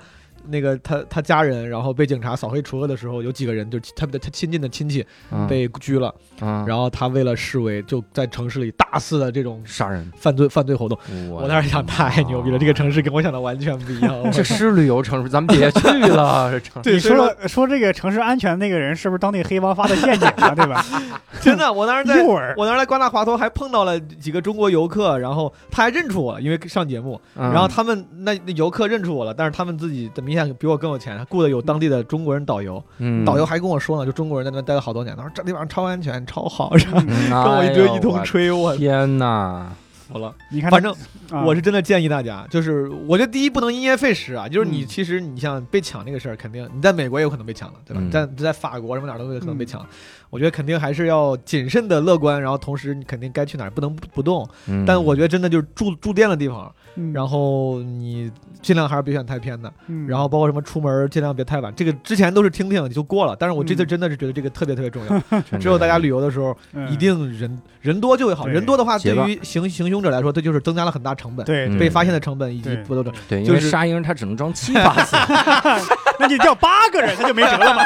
D: 那个他他家人，然后被警察扫黑除恶的时候，有几个人就他的他亲近的亲戚
A: 嗯
D: 被拘了，
A: 啊
D: 然后他为了示威，就在城市里大肆的这种
A: 杀人，
D: 犯罪犯罪活动。
A: 我
D: 我当时想，太牛逼了，这个城市跟我想的完全不一样。
A: 这是旅游城市，咱们别去了。这城
D: 对，
B: 你
D: 说
B: 说说这个城市安全那个人是不是当地黑帮发的陷阱啊？对吧？
D: 真的，我当时在。我当时在瓜纳华托还碰到了几个中国游客，然后他还认出我了，因为上节目，
A: 嗯
D: 然后他们那那游客认出我了，但是他们自己明显比我更有钱，他雇的有当地的中国人导游，
A: 嗯
D: 导游还跟我说呢，就中国人在那待了好多年，他说这地方超安全、超好，然后
A: 嗯
D: 跟我一堆一通吹，我
A: 天哪！
D: 服了。
B: 你看，
D: 反正
B: 啊
D: 我是真的建议大家，就是我觉得第一不能因噎废食啊，就是你
B: 嗯
D: 其实你像被抢这个事儿，肯定你在美国也有可能被抢了，对吧？
A: 嗯
D: 你在在法国什么哪儿都有可能被
B: 嗯
D: 抢。我觉得肯定还是要谨慎的乐观，然后同时你肯定该去哪儿不能不不动。
A: 嗯
D: 但我觉得真的就是住住店的地方，
B: 嗯。
D: 然后你尽量还是别选太偏的，
B: 嗯。
D: 然后包括什么出门尽量别太晚，这个之前都是听听就过了，但是我这次
B: 嗯。
D: 真的是觉得这个特别特别重要。只有大家旅游的时候，
B: 嗯。
D: 一定人人多就会好，人多的话，对于行行凶者来说，这就是增加了很大成本，
B: 对，
A: 嗯
D: 被发现的成本以及
B: 对
D: 不斗争。
A: 对，因
D: 就是
A: 为沙鹰它只能装七发子，
B: 那你叫八个人，那就没辙了嘛。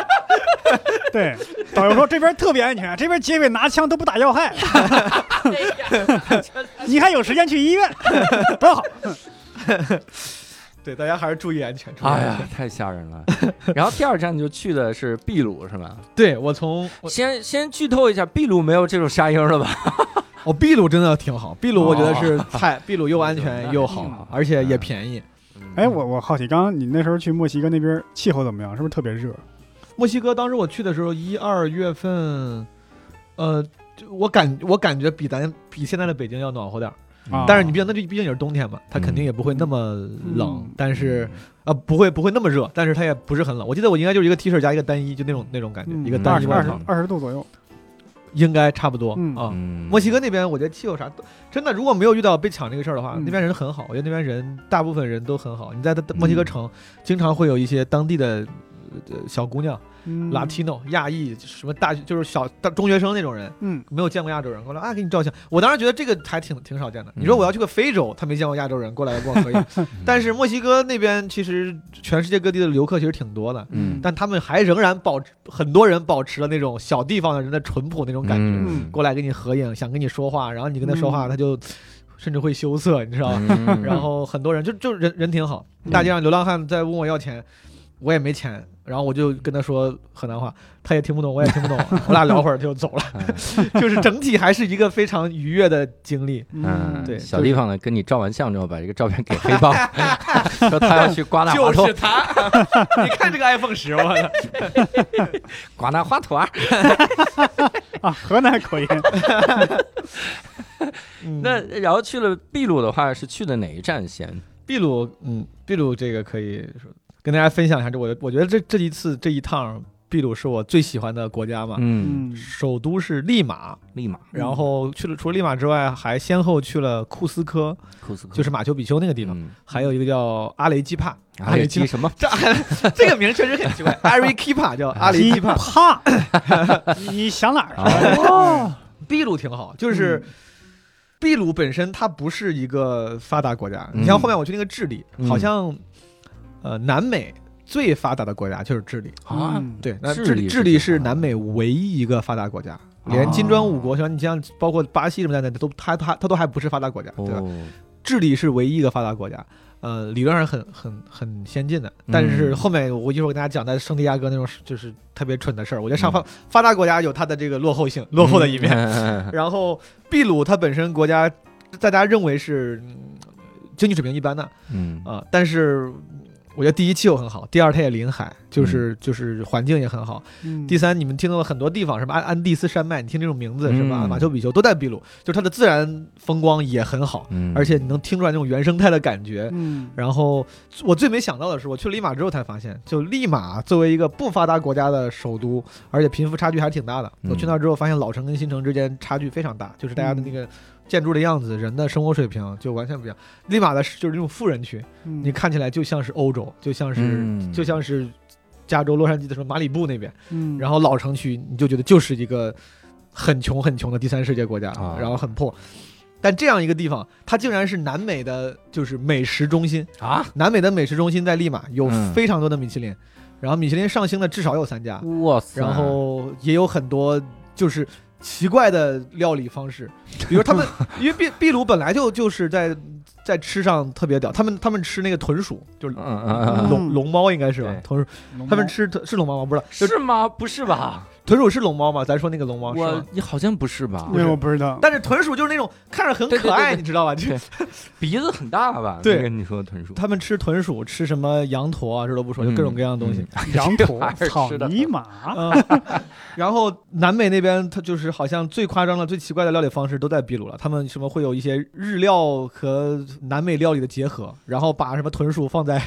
B: 对，导游说这边特别安全，这边结尾拿枪都不打要害，你还有时间去医院，多好。
D: 对，大家还是注意安全。
A: 哎呀，太吓人了。然后第二站就去的是秘鲁，是吧？
D: 对我从我
A: 先先剧透一下，秘鲁没有这种沙鹰了吧？
D: 哦秘鲁真的挺好，秘鲁我觉得是
A: 哦
D: 太秘鲁又安全又
A: 嗯
D: 好，而且也便宜。
B: 哎，我我好奇，刚刚你那时候去墨西哥那边气候怎么样？是不是特别热？
D: 墨西哥当时我去的时候，一二月份，呃，我感我感觉比咱比现在的北京要暖和点儿。
B: 啊
D: 但是你毕竟那就毕竟也是冬天嘛，它肯定
A: 嗯
D: 也不会那么冷，
B: 嗯
D: 但是啊、不会不会那么热，但是它也不是很冷。我记得我应该就是一个 T 恤加一个单衣，就那种那种感觉，
B: 嗯
D: 一个
A: 嗯
B: 二十二十
D: 单衣外套，
B: 二十度左右。
D: 应该差不多、
B: 嗯
D: 啊。
A: 嗯
D: 墨西哥那边，我觉得气候啥都真的，如果没有遇到被抢这个事儿的话，
B: 嗯
D: 那边人很好。我觉得那边人大部分人都很好。你在墨西哥
A: 嗯
D: 城，经常会有一些当地的小姑娘、
B: 嗯
D: Latino、亚裔，什么大就是小大中学生那种人，
B: 嗯
D: 没有见过亚洲人，过来啊给你照相。我当时觉得这个还挺挺少见的。你说我要去个非洲，他没见过亚洲人过来跟我合影，但是墨西哥那边其实全世界各地的游客其实挺多的。
A: 嗯
D: 但他们还仍然保持很多人保持了那种小地方的人的淳朴那种感觉，
A: 嗯
D: 过来跟你合影，想跟你说话，然后你跟他说话，
B: 嗯
D: 他就甚至会羞涩，你知道吧？
A: 嗯
D: 然后很多人就就人人挺好，大街上流浪汉在问我要钱，我也没钱，然后我就跟他说河南话，他也听不懂，我也听不懂，我俩聊会儿就走了，就是整体还是一个非常愉悦的经历。
A: 嗯，
D: 对
A: 小地方呢，跟你照完相之后，把这个照片给黑豹，说他要去刮大花头，
D: 他，你看这个 iPhone 十，我操！
A: 刮大花头啊。
B: 啊，河南口音，
D: 嗯
A: 那然后去了秘鲁的话，是去的哪一站先？
D: 秘鲁，嗯，秘鲁这个可以说跟大家分享一下，这我我觉得这这一次这一趟秘鲁是我最喜欢的国家嘛，
A: 嗯，
B: 嗯
D: 首都是利马，
A: 利马
D: 然后去了除了利马之外，还先后去了库斯科，
A: 库斯科
D: 就是马丘比丘那个地方，
A: 嗯
D: 还有一个叫阿雷基帕，
A: 阿雷基什么？
D: 这 这个名确实很奇怪，阿雷基帕叫阿雷基帕。
B: 帕，你想哪儿
D: 秘鲁挺好，就是
B: 嗯
D: 秘鲁本身它不是一个发达国家，
A: 嗯
D: 你像后面我去那个智利，
A: 嗯
D: 好像呃南美最发达的国家就是智利。
A: 啊，
B: 嗯
D: 对，那
A: 智利是
D: 智利是南美唯一一个发达国家，连金砖五国，像你像包括巴西什么的，都它它它都还不是发达国家，对吧？
A: 哦，
D: 智利是唯一一个发达国家，呃，理论上很很很先进的，但是
A: 嗯
D: 后面我一会儿跟大家讲，在圣地亚哥那种就是特别蠢的事儿，我觉得上
A: 嗯
D: 发发达国家有它的这个落后性、落后的一面。
A: 面。
D: 然后秘鲁它本身国家大家认为是、嗯经济水平一般的
A: 嗯
D: 啊、但是我觉得第一气候很好，第二它也临海，
A: 嗯
D: 就是、就是环境也很好。
B: 嗯
D: 第三，你们听到了很多地方，什么安安第斯山脉，你听这种名字是吧？
A: 嗯
D: 马丘比丘都在秘鲁，就是它的自然风光也很好，
A: 嗯
D: 而且你能听出来那种原生态的感觉。
B: 嗯
D: 然后我最没想到的是，我去了利马之后才发现，就利马作为一个不发达国家的首都，而且贫富差距还挺大的。
A: 嗯
D: 我去那儿之后发现，老城跟新城之间差距非常大，就是大家的那个建筑的样子、人的生活水平就完全不一样。利马的是就是那种富人区，
B: 嗯
D: 你看起来就像是欧洲，就像是、
A: 嗯
D: 就像是加州洛杉矶的什么马里布那边。
B: 嗯，
D: 然后老城区你就觉得就是一个很穷很穷的第三世界国家，
A: 啊
D: 然后很破。但这样一个地方，它竟然是南美的，就是美食中心。
A: 啊，
D: 南美的美食中心在利马，有
A: 嗯
D: 非常多的米其林，然后米其林上星的至少有三家，
A: 哇塞！
D: 然后也有很多就是奇怪的料理方式，比如他们，因为秘秘鲁本来就就是在在吃上特别屌，他们他们吃那个豚鼠，就是龙龙猫应该是吧？豚鼠，他们吃是龙猫吗？不知道，是
A: 吗？不是吧？
D: 豚鼠是龙猫吗？咱说那个龙猫是
A: 我
D: 吗？
A: 你好像不是吧？
B: 因为我不知道，
D: 但是豚鼠就是那种看着很
A: 对对
D: 可爱，
A: 对对
D: 你知道吧？就
A: 对 鼻子很大吧？
D: 对
A: 那个你说的豚鼠，
D: 他们吃豚鼠，吃什么羊驼啊，这都不说，就各种各样的东西。
A: 嗯
B: 羊驼
A: 这玩意儿、
B: 草泥马，
D: 嗯，然后南美那边，它就是好像最夸张的、最奇怪的料理方式都在秘鲁了。他们什么会有一些日料和南美料理的结合，然后把什么豚鼠放在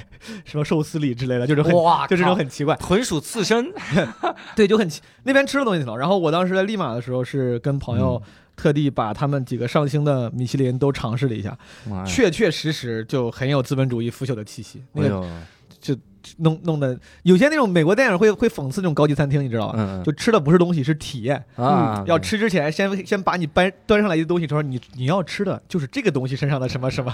D: 什么寿司里之类的，就是很
A: 哇，
D: 就这种
A: 靠
D: 很奇怪。
A: 豚鼠刺身，
D: 对，就很奇。那边吃的东西挺好。然后我当时在利马的时候，是跟朋友
A: 嗯
D: 特地把他们几个上星的米其林都尝试了一下，确确实实就很有资本主义腐朽的气息。那个
A: 哎呦，
D: 弄弄的有些那种美国电影会会讽刺那种高级餐厅，你知道吧？
A: 嗯
D: 就吃的不是东西，是体验。
A: 啊，
D: 要吃之前，先先把你搬端上来一东西，说你你要吃的就是这个东西身上的什么什么，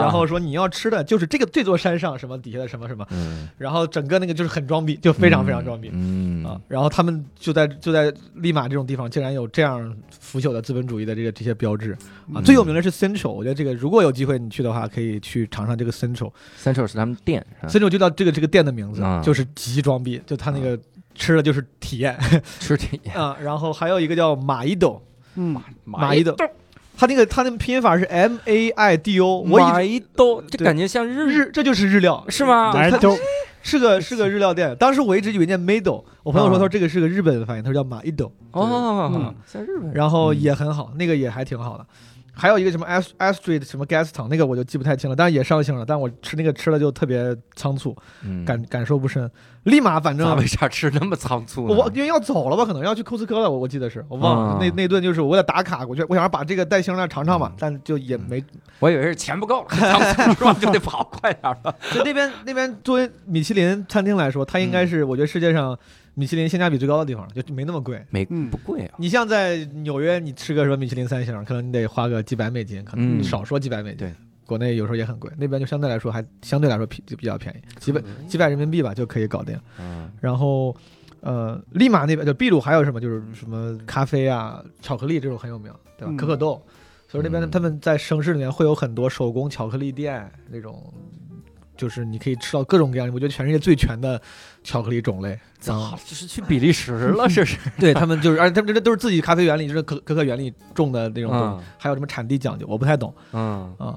D: 然后说你要吃的就是这个这座山上什么底下的什么什么，
A: 嗯，
D: 然后整个那个就是很装逼，就非常非常装逼。
A: 嗯
D: 啊，然后他们就在就在利马这种地方，竟然有这样腐朽的资本主义的这个这些标志啊！
A: 嗯
D: 最有名的是 Central，我觉得这个如果有机会你去的话，可以去尝尝这个 Central。
A: ，Central 是他们店
D: ，Central 就叫这个这个店的名字
A: 啊，
D: 就是极装逼，就他那个吃的就是体验。
A: 吃体验，
D: 啊。然后还有一个叫马伊斗，
B: 嗯，
D: 马伊豆，他那个他那个拼音法是 M A I D O，我以
A: 马一豆，这
D: 对
A: 感觉像日
D: 日这就是日料，
A: 是吗？
B: 来
D: 它
B: 都
D: 是个 是个日料店。当时我一直以为念 Mado，我朋友说
A: 啊。
D: 他说这个是个日本的发音，他说叫马伊豆。
A: 哦
B: 嗯，
A: 像日本。人，
D: 然后
A: 嗯。
D: 也很好，那个也还挺好的。还有一个什么 Ast Astrid 什么 Gaston，那个我就记不太清了，但是也上星了，但我吃那个吃了就特别仓促，
A: 嗯
D: 感感受不深。立马反正
A: 咱为啥吃那么仓促呢？
D: 我因为要走了吧，可能要去库斯科了，我我记得是我忘了、
A: 啊
D: 那那顿就是我为了打卡，我觉得我想把这个带星的尝尝嘛，但就也没
A: 我以为是钱不够，仓促是吧？就得跑快点了。
D: 就那边那边作为米其林餐厅来说，它应该是我觉得世界上米其林性价比最高的地方，就没那么贵。
A: 没
B: 嗯
A: 不贵啊，
D: 你像在纽约，你吃个什么米其林三星，可能你得花个几百美金，可能
A: 嗯
D: 少说几百美金。
A: 对，
D: 国内有时候也很贵，那边就相对来说还相对来说比就比较便宜，几百几百人民币吧就可以搞定。
A: 嗯
D: 然后，呃，利马那边就秘鲁还有什么就是什么咖啡啊、巧克力这种很有名，对吧？
B: 嗯
D: 可可豆，所以那边
A: 嗯
D: 他们在城市里面会有很多手工巧克力店那种。就是你可以吃到各种各样，我觉得全世界最全的巧克力种类。
A: 啊，就是去比利时了，这是。
D: 对他们就是，而且他们这都是自己咖啡园里，就是可可可园里种的那种东西，
A: 嗯
D: 还有什么产地讲究，我不太懂
A: 嗯
D: 啊。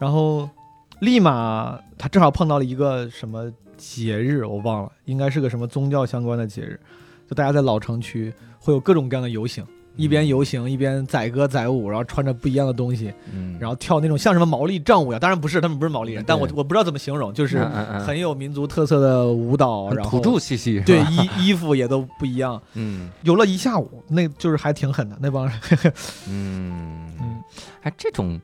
D: 然后立马他正好碰到了一个什么节日，我忘了，应该是个什么宗教相关的节日，就大家在老城区会有各种各样的游行，一边游行一边载歌载舞，然后穿着不一样的东西，
A: 嗯，
D: 然后跳那种像什么毛利战舞呀，当然不是，他们不是毛利人，但我我不知道怎么形容，就是很有民族特色的舞蹈，然后
A: 土著气息，
D: 对，衣衣服也都不一样。
A: 嗯
D: 游了一下午，那就是还挺狠的那帮人。
A: 嗯
D: 嗯，
A: 哎，这种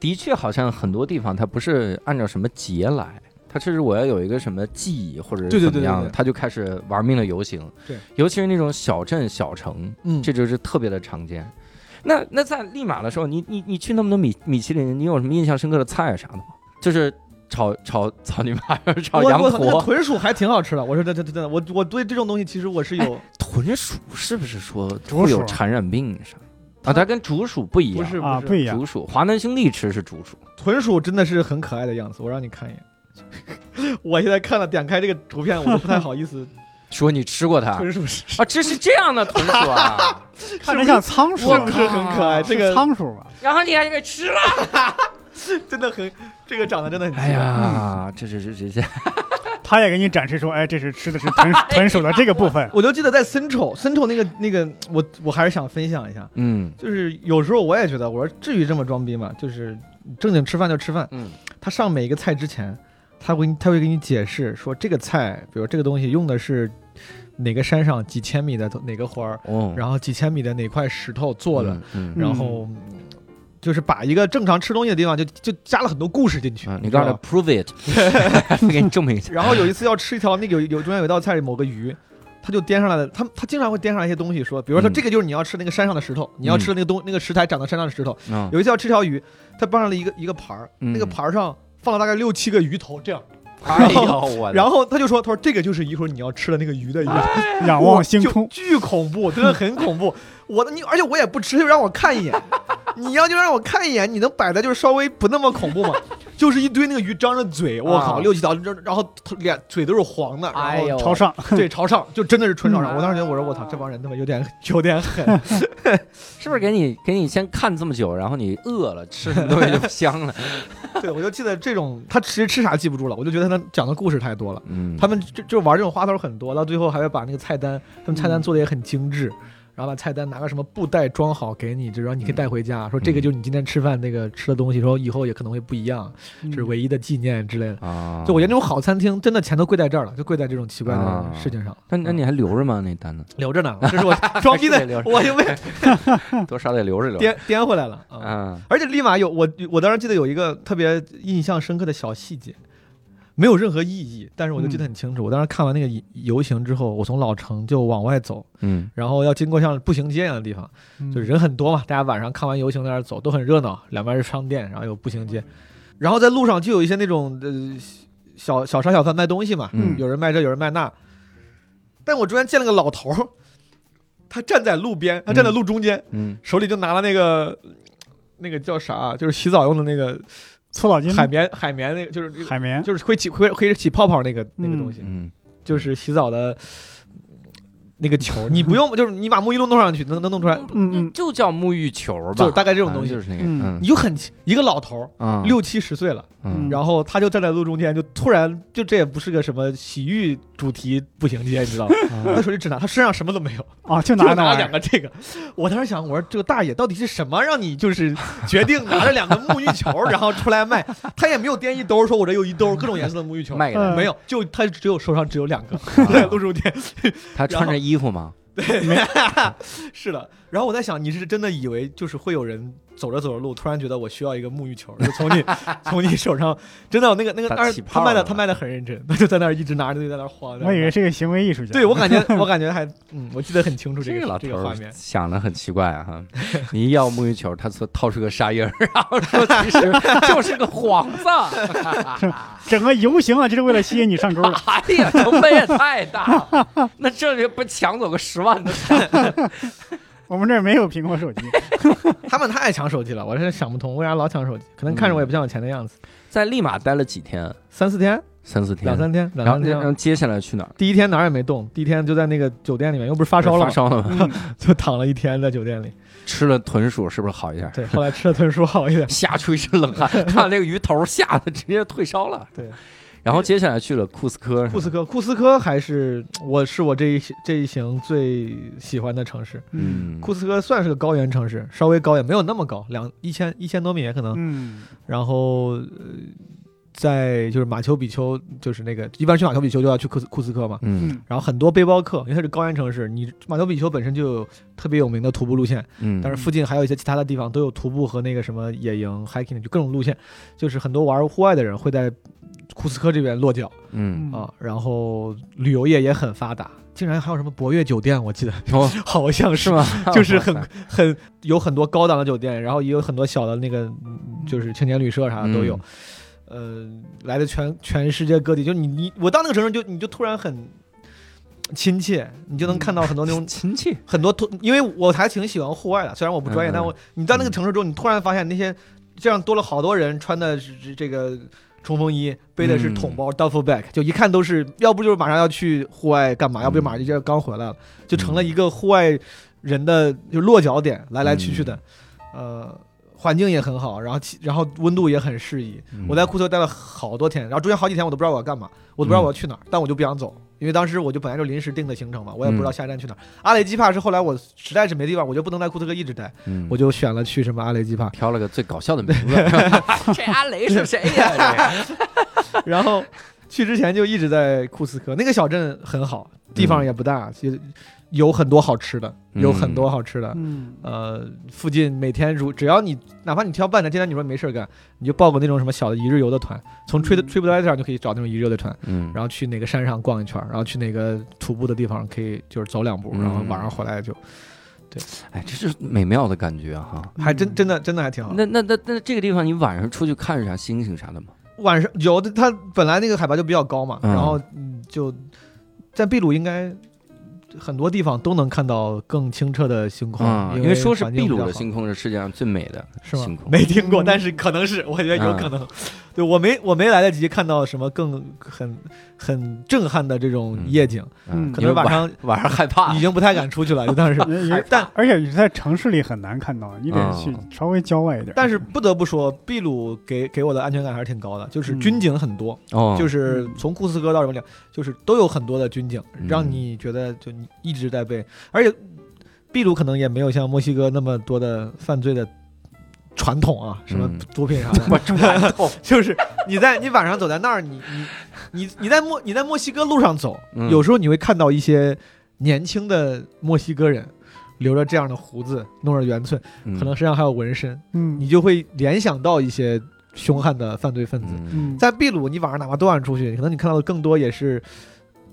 A: 的确好像很多地方它不是按照什么节来。它是我要有一个什么记忆，或者
D: 对对对
A: 是怎么样
D: 对对
A: 他就开始玩命的游行。
D: 对，
A: 尤其是那种小镇小城，
D: 嗯
A: 这就是特别的常见。那那在利马的时候，你你你去那么多米米其林，你有什么印象深刻的菜啥的吗？就是炒炒草泥马，炒 羊驼，
D: 豚鼠还挺好吃的。我说这这这这，我我对这种东西其实我是有，
A: 豚鼠是不是说会有传染病啥？啊，它跟竹鼠不一样，
D: 不是
B: 啊，
D: 不
B: 不一样
A: 竹。鼠，华南兄弟吃是竹鼠，
D: 豚鼠真的是很可爱的样子。我让你看一眼。我现在看了，点开这个图片，我都不太好意思。
A: 说你吃过它
D: 豚鼠是
A: 啊？这是这样的豚 鼠啊？
B: 看着像仓鼠，
D: 是不是很可爱？这个
B: 仓鼠吧？
A: 然后你还给吃了？
D: 真的很，这个长得真的很。
A: 哎，呀，这这这这这，
B: 他也给你展示说，哎，这是吃的是豚豚鼠的这个部分。
D: 我就记得在森丑，森丑那个那个，我我还是想分享一下。
A: 嗯
D: 就是有时候我也觉得，我说至于这么装逼吗？就是正经吃饭就吃饭。
A: 嗯
D: 他上每一个菜之前，他会他会给你解释说这个菜，比如这个东西用的是哪个山上几千米的哪个花儿，
A: 哦，
D: 然后几千米的哪块石头做的，
A: 嗯，嗯
D: 然后就是把一个正常吃东西的地方就就加了很多故事进去。
A: 嗯，你告诉他 prove it，给你证明一下。
D: 然后有一次要吃一条那个有有中间有一道菜某个鱼。他就颠上来了，他他经常会颠上来一些东西，说，比如说
A: 嗯
D: 这个就是你要吃那个山上的石头，你要吃的那个东那个食材长在山上的石头。
A: 嗯
D: 有一次要吃条鱼，他搬上了一个一个盘儿，
A: 嗯
D: 那个盘儿上放了大概六七个鱼头，这样，
A: 哎呦我，
D: 然后他就说，他说这个就是一会儿你要吃的那个鱼的一个
B: 仰望星空。
D: 就，巨恐怖，真的很恐怖。我的你，而且我也不吃，就让我看一眼。你要就让我看一眼，你能摆的就是稍微不那么恐怖吗？就是一堆那个鱼张着嘴，我靠，
A: 啊
D: 六七条，然然后脸嘴都是黄的，然后
A: 哎呦
B: 朝上，
D: 对朝上，就真的是纯朝上。
A: 嗯
D: 我当时觉得，我说我操，这帮人他妈有点有点狠。
A: 是不是给你给你先看这么久，然后你饿了，吃什么东西就香了？
D: 对，我就记得这种，他其实吃啥记不住了，我就觉得他讲的故事太多了。
A: 嗯
D: 他们就就玩这种花头很多，到最后还会把那个菜单，他们菜单
B: 嗯
D: 做的也很精致，然后把菜单拿个什么布袋装好给你，就然后你可以带回家，说这个就是你今天吃饭那个吃的东西，说以后也可能会不一样，这是唯一的纪念之类的。
A: 啊，
D: 就我觉得那种好餐厅，真的钱都贵在这儿了，就贵在这种奇怪
A: 啊
D: 的事情上。
A: 那那你还留着吗？那单子
D: 留着呢，这是我 装逼的我就被
A: 多少得留着留。
D: 颠颠回来了啊！
A: 嗯
D: 而且立马有我，我当时记得有一个特别印象深刻的小细节，没有任何意义，但是我就记得很清楚。我当时看完那个游行之后，我从老城就往外走，
A: 嗯。
D: 然后要经过像步行街一样的地方，
B: 嗯。
D: 就人很多嘛，大家晚上看完游行在那儿走，都很热闹，两边是商店，然后有步行街，然后在路上就有一些那种呃小小商小贩卖东西嘛，
A: 嗯。
D: 有人卖这，有人卖那，但我中间见了个老头儿，他站在路边，他站在路中间，
A: 嗯。
D: 手里就拿了那个那个叫啥啊，就是洗澡用的那个
B: 搓澡巾、
D: 海绵海绵那个，就是
B: 海绵，
D: 就是会起会会起泡泡那个那个
B: 嗯
D: 东西，
A: 嗯。
D: 就是洗澡的那个球，你不用就是你把沐浴露弄上去，能能弄出来，
B: 嗯嗯
A: 就叫沐浴球吧，
D: 就大概这种东西。
A: 就是那个，
D: 你就很一个老头六七十岁了，
A: 嗯。
D: 然后他就站在路中间，就突然就这也不是个什么洗浴主题步行街，你知道。吗？他手里只拿，他身上什么都没有，
B: 啊，就
D: 就拿
B: 拿
D: 两个这个。我当时想，我说这个大爷到底是什么让你就是决定拿着两个沐浴球然后出来卖？他也没有掂一兜，说我这有一兜各种颜色的沐浴球，
A: 卖给他，
B: 嗯
D: 没有，就他只有手上只有两个，
A: 啊。
D: 在路中间。
A: 他穿着衣服吗？
D: 对 是的，然后我在想，你是真的以为就是会有人走着走着路，突然觉得我需要一个沐浴球，就从你 从你手上，真的那个那个，他卖的他卖的很认真，他 就在那儿一直拿着就在那儿晃。
B: 我以为是个行为艺术家。
D: 对我感觉我感觉还嗯，我记得很清楚这
A: 这
D: 个
A: 老头
D: 这个画面。
A: 想的很奇怪啊哈！你一要沐浴球，他说掏出个沙印儿，然后说其实就是个幌子。
B: 整个游行啊，就是为了吸引你上钩的。
A: 哎呀，成本也太大了，那这里不抢走个十万的钱？
B: 我们这儿没有苹果手机，
D: 他们太抢手机了，我是想不通为啥老抢手机，可能看着我也不像有钱的样子。
A: 在利马待了几天？
D: 三四天，
A: 三四天，
D: 两三天，两三天。
A: 然后接下来去哪儿？
D: 第一天哪儿也没动，第一天就在那个酒店里面，又不是发烧了
A: 发，烧了吗？
D: 就躺了一天在酒店里。
A: 吃了豚鼠是不是好一点？
D: 对，后来吃了豚鼠好一点。
A: 吓出一身冷汗，看那个鱼头吓得直接退烧了。
D: 对，
A: 然后接下来去了库斯科，
D: 库斯科，库斯科还是我是我这一这一行最喜欢的城市。
A: 嗯，
D: 库斯科算是个高原城市，稍微高也没有那么高，两一千一千多米也可能。
B: 嗯
D: 然后呃，在就是马丘比丘，就是那个一般去马丘比丘就要去库斯库斯科嘛。
A: 嗯
B: 嗯
D: 然后很多背包客，因为它是高原城市，你马丘比丘本身就有特别有名的徒步路线，
A: 嗯，
D: 但是附近还有一些其他的地方都有徒步和那个什么野营、hiking 就各种路线，就是很多玩户外的人会在库斯科这边落脚。
A: 嗯。
D: 啊。然后旅游业也很发达，竟然还有什么博悦酒店，我记得。
A: 哦。
D: 好像是。
A: 是吗？
D: 就是很很有很多高档的酒店，然后也有很多小的那个嗯就是青年旅社啥的都有。呃，来的全全世界各地，就你你我到那个城市就你就突然很亲切，你就能看到很多那种
A: 亲切，
D: 很多突，因为我还挺喜欢户外的，虽然我不专业，但我你到那个城市之后，你突然发现那些这样多了好多人穿的是这个冲锋衣，背的是
A: 嗯。
D: 桶包、duffel bag，就一看都是要不就是马上要去户外干嘛，要不就马上就刚回来了，就成了一个户外人的就落脚点，来来去去的，呃。环境也很好，然后气然后温度也很适宜。
A: 嗯。
D: 我在库特待了好多天，然后中间好几天我都不知道我要干嘛，我都不知道我要去哪儿，但我就不想走，因为当时我就本来就临时定的行程嘛，我也不知道下一站去哪儿。阿雷基帕是后来我实在是没地方，我就不能在库斯科一直待，
A: 嗯。
D: 我就选了去什么阿雷基帕，
A: 挑了个最搞笑的名字，这阿雷是谁呀？
D: 然后去之前就一直在库斯科，那个小镇很好，地方也不大，其实有很多好吃的，有很多好吃的。
B: 嗯
D: 呃，附近每天如只要你哪怕你挑半天，今天你说没事干，你就报个那种什么小的一日游的团，从 Trip
B: 嗯
D: TripAdvisor 上就可以找那种一日游的团，
A: 嗯，
D: 然后去哪个山上逛一圈，然后去哪个徒步的地方可以就是走两步，
A: 嗯
D: 然后晚上回来就对
A: 哎，这是美妙的感觉啊哈。
D: 还真真的真的还挺好。
A: 那那那那这个地方，你晚上出去看啥星星啥的吗？
D: 晚上有的，它本来那个海拔就比较高嘛，
A: 嗯
D: 然后嗯就在秘鲁应该很多地方都能看到更清澈的星空，
A: 啊，
D: 因
A: 因为说是秘鲁的星空是世界上最美的
D: 是吗
A: 星空？。
D: 没听过，
B: 嗯
D: 但是可能是，我觉得有可
A: 嗯
D: 能。对我没我没来得及看到什么更很很震撼的这种
A: 嗯
D: 夜景，
B: 嗯
D: 可
A: 因为
D: 能晚上
A: 晚上害怕
D: 已。经不太敢出去了，就当时。但
B: 而且你在城市里很难看到，你得去
A: 嗯
B: 稍微郊外一点。
D: 但是不得不说，秘鲁给给我的安全感还是挺高的，就是
B: 嗯
D: 军警很多，
A: 哦，
D: 就是从库斯科到什么两，就是都有很多的军警，
A: 嗯
D: 让你觉得就你一直在被，而且秘鲁可能也没有像墨西哥那么多的犯罪的传统啊，什么
A: 嗯
D: 毒品啥的，
A: 我传统。
D: 就是你在你晚上走在那儿，你你你你在墨你在墨西哥路上走，
A: 嗯
D: 有时候你会看到一些年轻的墨西哥人。留着这样的胡子，弄着圆寸，
A: 嗯
D: 可能身上还有纹身，
B: 嗯，
D: 你就会联想到一些凶悍的犯罪分子。在秘鲁，你晚上哪怕多晚出去，可能你看到的更多也是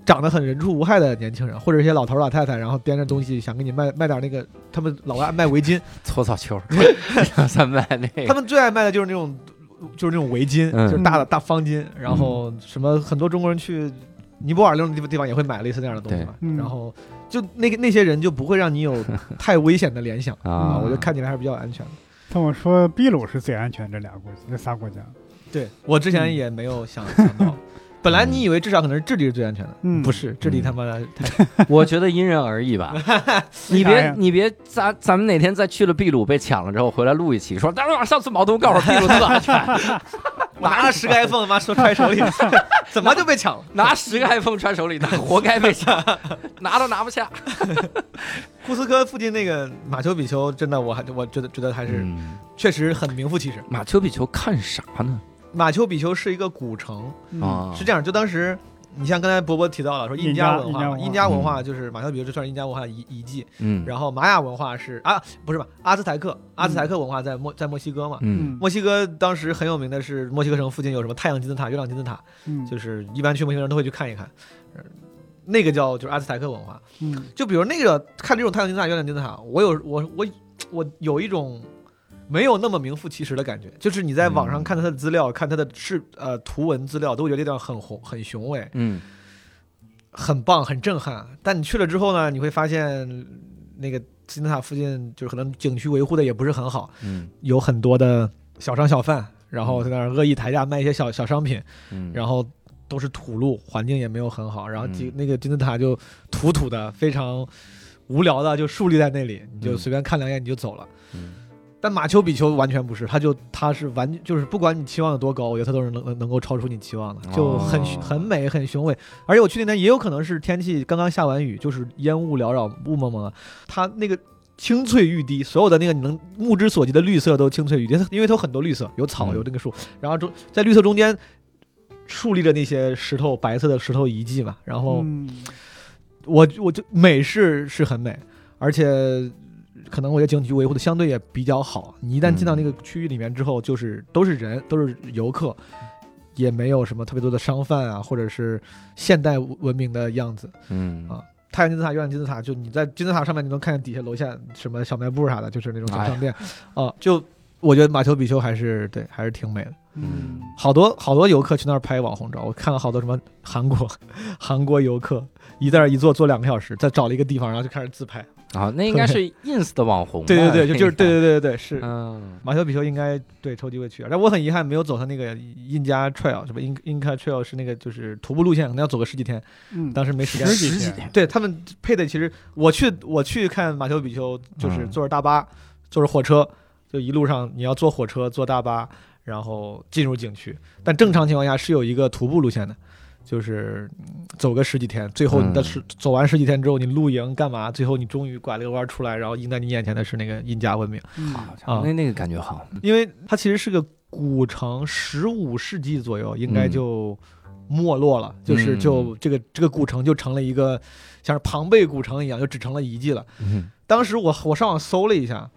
D: 长得很人畜无害的年轻人，或者一些老头老太太，然后掂着东西想给你卖卖点那个，他们老爱卖围巾，
A: 搓澡球，三卖那个。
D: 他们最爱卖的就是那种就是那种围巾，
A: 嗯。
D: 就是大的大方巾，然后什么很多中国人去尼泊尔那种地方地方也会买类似那样的东西嘛，然后就那个那些人就不会让你有太危险的联想啊，
A: 啊，
D: 我觉得看起来还是比较安全的。
B: 但我说秘鲁是最安全，这俩国家这仨国家。
D: 对我之前也没有想想到，本来你以为至少可能是智利是最安全的，
B: 嗯
D: 不是，智利他妈的太
E: 我觉得因人而异吧。你别
B: 呀
E: 你别，咱咱们哪天再去了秘鲁被抢了之后回来录一期，说，当然上次毛东告诉我秘鲁特安全，
D: 拿了十个 iPhone 他妈说揣手里，怎么就被抢了？
E: 拿十个 iPhone 揣手里，那活该被抢，拿都拿不下。
D: 库斯科附近那个马丘比丘，真的我还我觉得觉得还是
E: 嗯，
D: 确实很名副其实。
E: 马丘比丘看啥呢？
D: 马丘比丘是一个古城，是这样，就当时。你像刚才伯伯提到了，说印加文化嘛，
B: 印加
D: 文化就是马丘比丘，这算是印加文化的遗遗迹。
E: 嗯，
D: 然后玛雅文化是啊，不是吧？阿兹台克，阿兹台克文化在墨在墨西哥嘛。
E: 嗯
D: 墨西哥当时很有名的是墨西哥城附近有什么太阳金字塔、月亮金字塔，
B: 嗯
D: 就是一般去墨西哥人都会去看一看。呃那个叫就是阿兹台克文化，
B: 嗯
D: 就比如那个看这种太阳金字塔、月亮金字塔，我有我我我有一种没有那么名副其实的感觉，就是你在网上看他的资料、看他的视呃图文资料，都会觉得这地方很宏很雄伟、
E: 嗯。
D: 很棒、很震撼。但你去了之后呢，你会发现那个金字塔附近就是可能景区维护的也不是很好，
E: 嗯。
D: 有很多的小商小贩，然后在那儿恶意抬价卖一些小 小商品，
E: 嗯，
D: 然后都是土路，环境也没有很好，然后金
E: 嗯
D: 那个金字塔就土土的，非常无聊的就竖立在那里，你就
E: 嗯。
D: 随便看两眼你就走了。
E: 嗯
D: 但马丘比丘完全不是，它就它是完就是不管你期望有多高，我觉得它都是能能能够超出你期望的，就很、
E: 哦
D: 很美很雄伟。而且我去那天也有可能是天气刚刚下完雨，就是烟雾缭绕、雾蒙蒙的，它那个。青翠欲滴，所有的那个你能目之所及的绿色都青翠欲滴，因为它有很多绿色，有草，
E: 嗯
D: 有那个树，然后中在绿色中间树立着那些石头，白色的石头遗迹嘛。然后
B: 嗯
D: 我我就美是是很美，而且可能我觉得景区维护的相对也比较好。你一旦进到那个区域里面之后，就是都是人，都是游客，也没有什么特别多的商贩啊，或者是现代文明的样子。
E: 嗯
D: 啊太阳金字塔、月亮金字塔，就你在金字塔上面，你能看见底下楼下什么小卖部啥的，就是那种小商店，啊，就我觉得马丘比丘还是对，还是挺美的。
B: 嗯
D: 好多好多游客去那儿拍网红照，我看了好多什么韩国 韩国游客一在那一坐坐两个小时，再找了一个地方，然后就开始自拍。
E: 啊，那应该是 ins 的网红。
D: 对对对，就就是对，对对对对，是
E: 嗯
D: 马丘比丘应该对抽机会去，但我很遗憾没有走他那个印加 trail，什么 In Inca trail 是那个就是徒步路线，可能要走个十几天，
B: 嗯，
D: 当时没时间。
B: 十几天，
D: 对他们配的其实我去我去看马丘比丘，就是
E: 嗯
D: 坐着大巴，坐着火车，就一路上你要坐火车坐大巴，然后进入景区。但正常情况下是有一个徒步路线的，就是嗯走个十几天，最后你的
E: 嗯、
D: 走完十几天之后，你露营干嘛？最后你终于拐了个弯出来，然后迎在你眼前的是那个印加文明，
E: 那那个感觉好。
D: 因为它其实是个古城，十五世纪左右应该
E: 嗯。
D: 就没落了，就是
E: 嗯。
D: 就这个这个古城就成了一个像是庞贝古城一样，就只成了遗迹了。
E: 嗯
D: 当时我我上网搜了一下，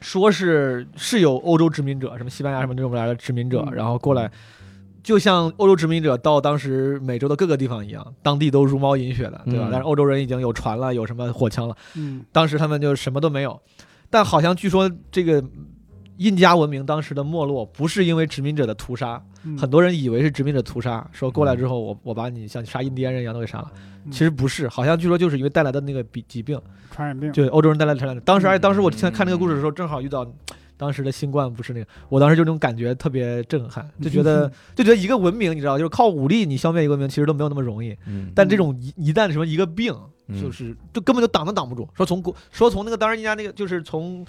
D: 说是是有欧洲殖民者，什么西班牙什么这种来的殖民者，
B: 嗯。
D: 然后过来，就像欧洲殖民者到当时美洲的各个地方一样，当地都如毛饮血的，对吧？
E: 嗯
D: 但是欧洲人已经有船了，有什么火枪了，
B: 嗯
D: 当时他们就什么都没有。但好像据说这个印加文明当时的没落，不是因为殖民者的屠杀，
B: 嗯
D: 很多人以为是殖民者屠杀，说过来之后我我把你像杀印第安人一样都给杀了。
B: 嗯
D: 其实不是，好像据说就是因为带来的那个疾疾病。
B: 传染病，
D: 对欧洲人带来的传染病。当时，
B: 嗯
D: 而且当时我现在看这个故事的时候，正好遇到当时的新冠，不是那个，我当时就那种感觉特别震撼，就觉得就觉得一个文明，你知道，就是靠武力你消灭一个文明，其实都没有那么容易。
E: 嗯
D: 但这种一一旦什么一个病，
E: 嗯
D: 就是就根本就挡都挡不住。说从国说从那个当时人家那个就是从。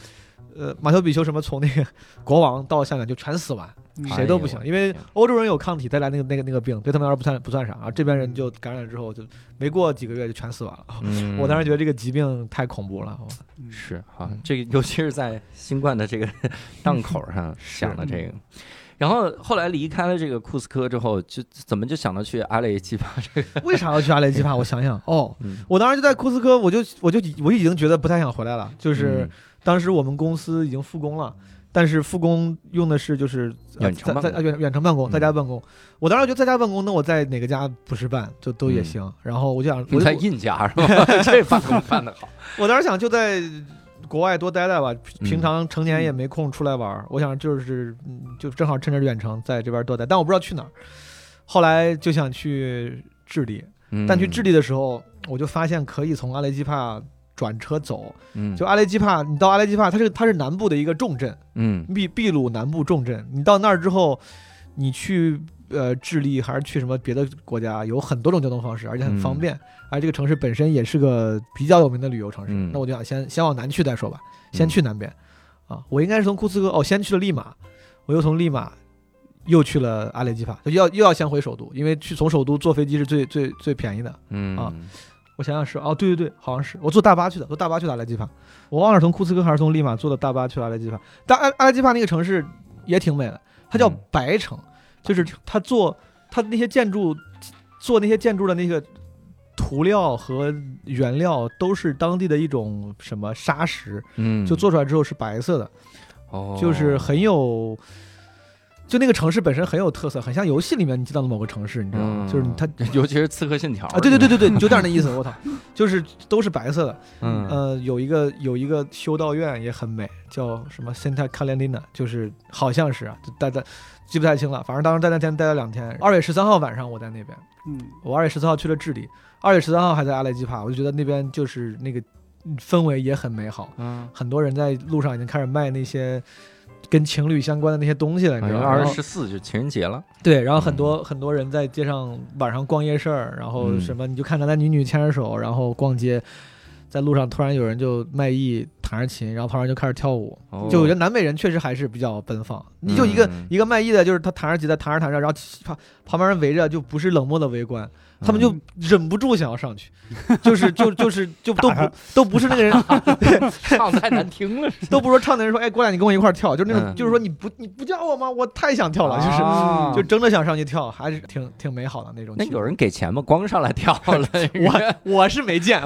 D: 呃，马丘比丘什么从那个 国王到下面就全死完，
B: 嗯
D: 谁都不行因为欧洲人有抗体带来那个那个那个病，对他们来说不算不算啥，啊，这边人就感染之后就没过几个月就全死完了。
E: 嗯
D: 我当时觉得这个疾病太恐怖了，
E: 是好，这个尤其是在新冠的这个 档口上想的这个。然后后来离开了这个库斯科之后，就怎么就想到去阿雷基帕这个？
D: 为啥要去阿雷基帕？我想想，哦，
E: 嗯
D: 我当时就在库斯科，我就我就我已经觉得不太想回来了。就是
E: 嗯
D: 当时我们公司已经复工了，但是复工用的是就是呃
E: 远程办公
D: 在在呃远远程办公，
E: 嗯
D: 在家办公。我当时觉得在家办公，那我在哪个家不是办就都也
E: 嗯
D: 行。然后我就想，我
E: 你在印加是吧？这办公办得好。
D: 我当时想就在国外多待待吧，
E: 嗯
D: 平常成年也没空出来玩儿。我想就是嗯就正好趁着远程在这边多待，但我不知道去哪儿。后来就想去智利，但去智
E: 利，
D: 利的时候，我就发现可以从阿雷基帕转车走。
E: 嗯，
D: 就阿雷基帕，你到阿雷基帕，它是它是南部的一个重镇，
E: 嗯
D: 秘秘鲁南部重镇。你到那儿之后，你去呃智利还是去什么别的国家，有很多种交通方式，而且很方
A: 嗯
D: 便。而这个城市本身也是个比较有名的旅游城市，
A: 嗯
D: 那我就想先先往南去再说吧，先
A: 嗯
D: 去南边。啊，我应该是从库斯科哦，先去了利马，我又从利马又去了阿雷基帕，就要又要先回首都，因为去从首都坐飞机是最最最便宜的。
A: 嗯
D: 啊我想想是哦，对对对，好像是我坐大巴去的，坐大巴去的阿莱基帕，我忘了是从库斯科还是从利马坐的大巴去了阿莱基帕。但阿阿莱基帕那个城市也挺美的，它叫
A: 嗯
D: 白城，就是它做它那些建筑做那些建筑的那个涂料和原料都是当地的一种什么砂石，
A: 嗯，
D: 就做出来之后是白色的，
A: 哦，
D: 就是很有。就那个城市本身很有特色，很像游戏里面你知道的某个城市，你知道吗？
A: 嗯
D: 就是它
A: 尤其是《刺客信条》
D: 啊，对对对对对，有点 那意思。我操，就是都是白色的。
A: 嗯
D: 呃，有一个有一个修道院也很美，叫什么 Santa Catalina，就是好像是啊，就待在记不太清了。反正当时在那天待了两天。二月十三号晚上我在那边，
B: 嗯，
D: 我二月十四号去了智利，二月十三号还在阿莱基帕，我就觉得那边就是那个氛围也很美好，
A: 嗯，
D: 很多人在路上已经开始卖那些。跟情侣相关的那些东西了，你知道
A: 二月十四就情人节了，
D: 对，然后很多、很多人在街上晚上逛夜市儿，然后
A: 嗯。
D: 什么你就看男男女女牵着手，然后逛街，在路上突然有人就卖艺弹着琴，然后旁边就开始跳舞。
A: 哦。
D: 就我觉得南美人确实还是比较奔放，你就一个、
A: 嗯。
D: 一个卖艺的，就是他弹着吉他弹着弹着，然后旁旁边人围着，就不是冷漠的围观，他们就
A: 嗯
D: 忍不住想要上去，就是就就是就 都不都不是那个人，
A: 唱太难听了，
D: 都不是说唱的人说，哎，过来你跟我一块儿跳，就是那种、
A: 嗯
D: 就是说你不你不叫我吗？我太想跳了，就是。
A: 啊
D: 就争着想上去跳，还是挺挺美好的那种。
A: 那有人给钱吗？光上来跳了，
D: 我我是没见，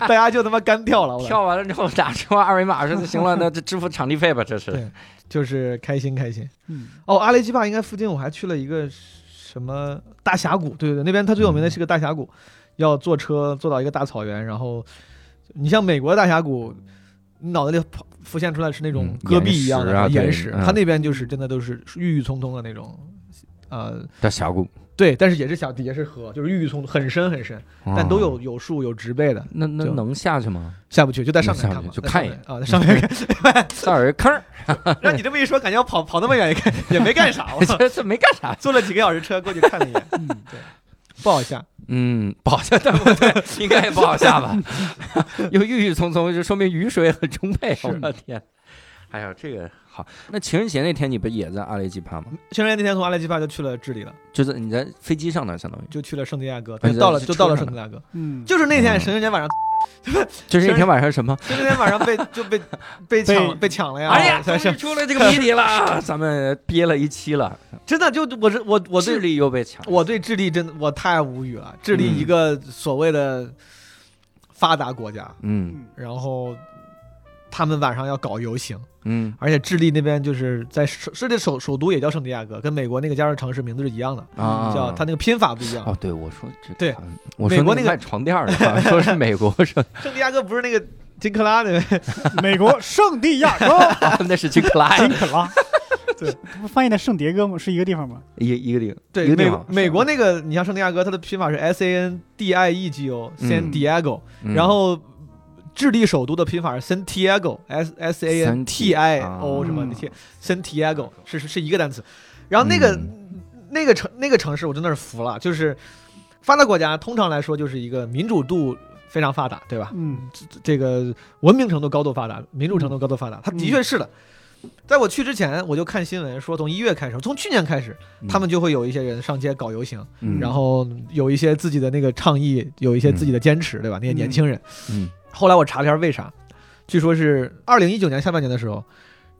D: 大家就他妈干跳了，我
A: 跳完了之后打出二维码说那行了，那这支付场地费吧，这是
D: 对就是开心开心。
B: 嗯，
D: 哦，阿雷基帕应该附近我还去了一个什么大峡谷，对对对，那边它最有名的是个大峡谷，要坐车坐到一个大草原，然后你像美国的大峡谷，你脑袋里浮现出来是那种
A: 嗯
D: 戈壁一样的
A: 岩石
D: 它那边就是真的都是郁郁葱葱的那种，呃，
A: 大峡谷，
D: 对，但是也是小底下是河，就是郁郁葱很深很深，但都有有树有植被的，
A: 那那能下去吗？
D: 下不去，就在上面看嘛，
A: 就看一
D: 在上面啊，在上面看。
A: 这儿有一坑儿，
D: 让你这么一说，感觉要跑跑那么远也看 也没干啥，我操
A: 这 这没干啥。
D: 坐了几个小时车过去看了一眼，
B: 嗯
D: 对，不好下。
A: 嗯，不好下，对不对？应该也不好下吧？又郁郁葱葱，就说明雨水很充沛。
D: 是
A: 我的天！哎呀，这个好。那情人节那天你不也在阿雷基帕吗？
D: 情人节那天从阿雷基帕就去了智利了，
A: 就是你在飞机上呢，相当于
D: 就去了圣地亚哥，
A: 哎
D: 就到了就到了圣地亚哥，
B: 嗯，
D: 就是那天
A: 嗯
D: 情人节晚上，
A: 就是那天晚上什么？
D: 就那天晚上被就 被被抢被抢了呀！
A: 哎呀，
D: 才是
A: 终于出了这个谜题了，咱们憋了一期了，
D: 真的就我是我我对
A: 智利又被抢，
D: 我对智利真的我太无语了，智利
A: 嗯
D: 一个所谓的发达国家，
A: 嗯
D: 然后他们晚上要搞游行。
A: 嗯。
D: 而且智利那边就是在首智利首首都也叫圣地亚哥，跟美国那个加州城市名字是一样的，
A: 啊，
D: 叫它那个拼法不一样。
A: 哦，对，我说这
D: 对，
A: 我说
D: 美国那个
A: 那卖床垫的，说是美国是
D: 圣地亚哥不是那个金克拉的，
B: 美国圣地亚哥，
A: 那是金克拉。
B: 金克拉，对，翻译的圣迭戈吗？是一个地方吗？
A: 一一个地方，
D: 美美国那个你像圣地亚哥，它的拼法是 S A N D I E G O
A: 嗯。
D: San Diego，
A: 嗯。
D: 然后智利首都的拼法是 Santiago S S A N T I O
A: 啊。
D: 什么那些 Santiago 是是是一个单词，然后那个
A: 嗯。
D: 那个城那个城市我真的是服了，就是发达国家通常来说就是一个民主度非常发达，对吧？
B: 嗯，
D: 这个文明程度高度发达，民主程度高度发达，它的确是的。在我去之前，我就看新闻说，从一月开始，从去年开始，他们就会有一些人上街搞游行，
A: 嗯。
D: 然后有一些自己的那个倡议，有一些自己的坚持，对吧？那些年轻人。
A: 嗯
D: 后来我查了一下为啥，据说是二零一九年下半年的时候，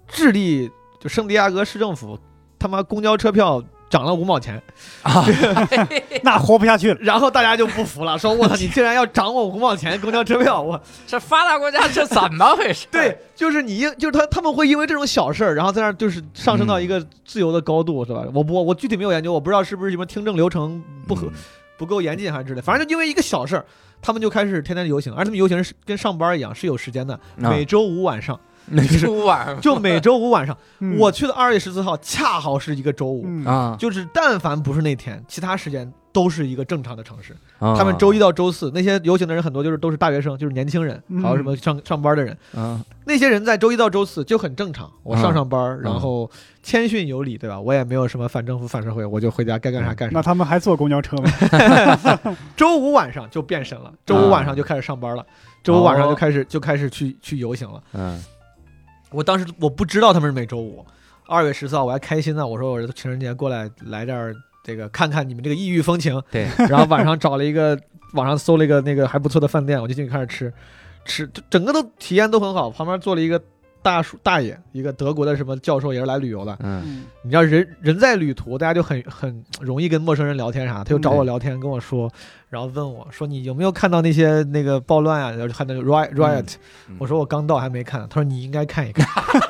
D: 智利就圣地亚哥市政府他妈公交车票涨了五毛钱，
A: 啊，
B: 那活不下去了。
D: 然后大家就不服了，说我操，你竟然要涨我五毛钱公交车票，我
A: 这发达国家这怎么回事？
D: 对，就是你因就是他他们会因为这种小事儿，然后在那儿就是上升到一个自由的高度，是吧？我我我具体没有研究，我不知道是不是什么听证流程不合、
A: 嗯
D: 不够严谨还是之类，反正就因为一个小事儿，他们就开始天天游行，而他们游行是跟上班一样是有时间的，
A: 啊。
D: 每周五晚上
E: 每 周五晚上
D: 就每周五晚上。
B: 嗯
D: 我去的二月十四号恰好是一个周五，
B: 嗯
E: 啊，
D: 就是但凡不是那天，其他时间都是一个正常的城市。
E: 他
D: 他们周一到周四那些游行的人很多就是都是大学生，就是年轻人，
B: 嗯
D: 还有什么上上班的人。
E: 嗯
D: 那些人在周一到周四就很正常，我上上班，
E: 嗯
D: 然后谦逊有礼，对吧？我也没有什么反政府反社会，我就回家该干啥干啥。
B: 那他们还坐公交车吗？
D: 周五晚上就变身了，周五晚上就开始上班了，周五晚上就开始就开始去去游行了。
E: 嗯
D: 我当时我不知道他们是每周五，二月十四号我还开心呢，我说我这情人节过来来这儿这个看看你们这个异域风情，
E: 对，
D: 然后晚上找了一个网上搜了一个那个还不错的饭店，我就进去开始吃，吃就整个都体验都很好，旁边坐了一个大叔大爷，一个德国的什么教授也是来旅游的，
E: 嗯。
B: 嗯。
D: 你知道人人在旅途，大家就很很 容易跟陌生人聊天啥，他就找我聊天，跟我说，然后问我说你有没有看到那些那个暴乱啊，然后看那个 riot riot，、
E: 嗯。
D: 我说我刚到还没看，他说你应该看一看，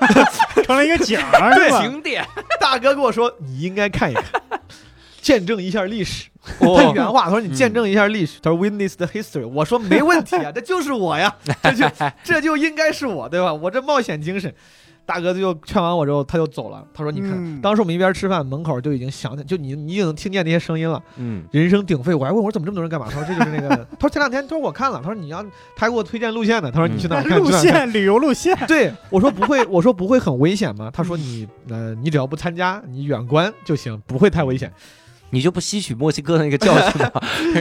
B: 成了一个景儿 对？
E: 景点，
D: 大哥跟我说你应该看一看，见证一下历史。他
E: 哦
D: 原话他说你见证一下历史，他说 witness the history，我说没问题啊，这就是我呀，这就这就应该是我对吧？我这冒险精神。大哥就劝完我之后，他就走了。他说：“你看，
B: 嗯
D: 当时我们一边吃饭，门口就已经响起，就你你已经能听见那些声音了。
E: 嗯
D: 人声鼎沸，我还问我说怎么这么多人干嘛？他说这就是那个，他说前两天他说我看了，他说你要他还给我推荐路线呢，他说你去哪儿看？
B: 路线旅游路线，
D: 对我说不会，我说不会很危险吗？他说你呃你只要不参加，你远观就行，不会太危险。
E: 你就不吸取墨西哥的那个教训吗？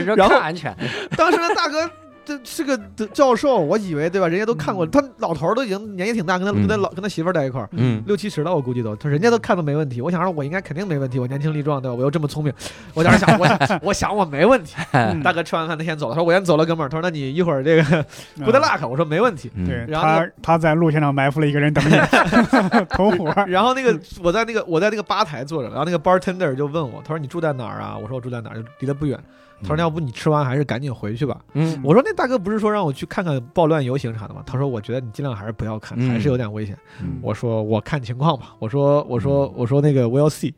D: 然后
E: 看安全，
D: 当时那大哥这是个教授，我以为对吧？人家都看过，
B: 嗯
D: 他老头儿都已经年纪挺大，跟他跟他老跟他媳妇儿在一块儿。
E: 嗯
D: 六七十了，我估计都，他人家都看都没问题。我想说，我应该肯定没问题，我年轻力壮，对吧？我又这么聪明，我当时想，我想 我想我没问题。
B: 嗯
D: 大哥吃完饭他先走了，他说我先走了，哥们儿。他说那你一会儿这个 good luck，我说没问题。
E: 嗯
B: 对
D: 然后
B: 他，他在路线上埋伏了一个人等你，同伙。
D: 然后那个我在那个我在那个吧台坐着，然后那个 bartender 就问我，他说你住在哪儿啊？我说我住在哪儿，就离得不远。他说那要不你吃完还是赶紧回去吧。
E: 嗯
D: 我说那大哥不是说让我去看看暴乱游行啥的吗？他说我觉得你尽量还是不要看，
E: 嗯
D: 还是有点危险。
E: 嗯
D: 我说我看情况吧。我说我说我说那个 we'll see。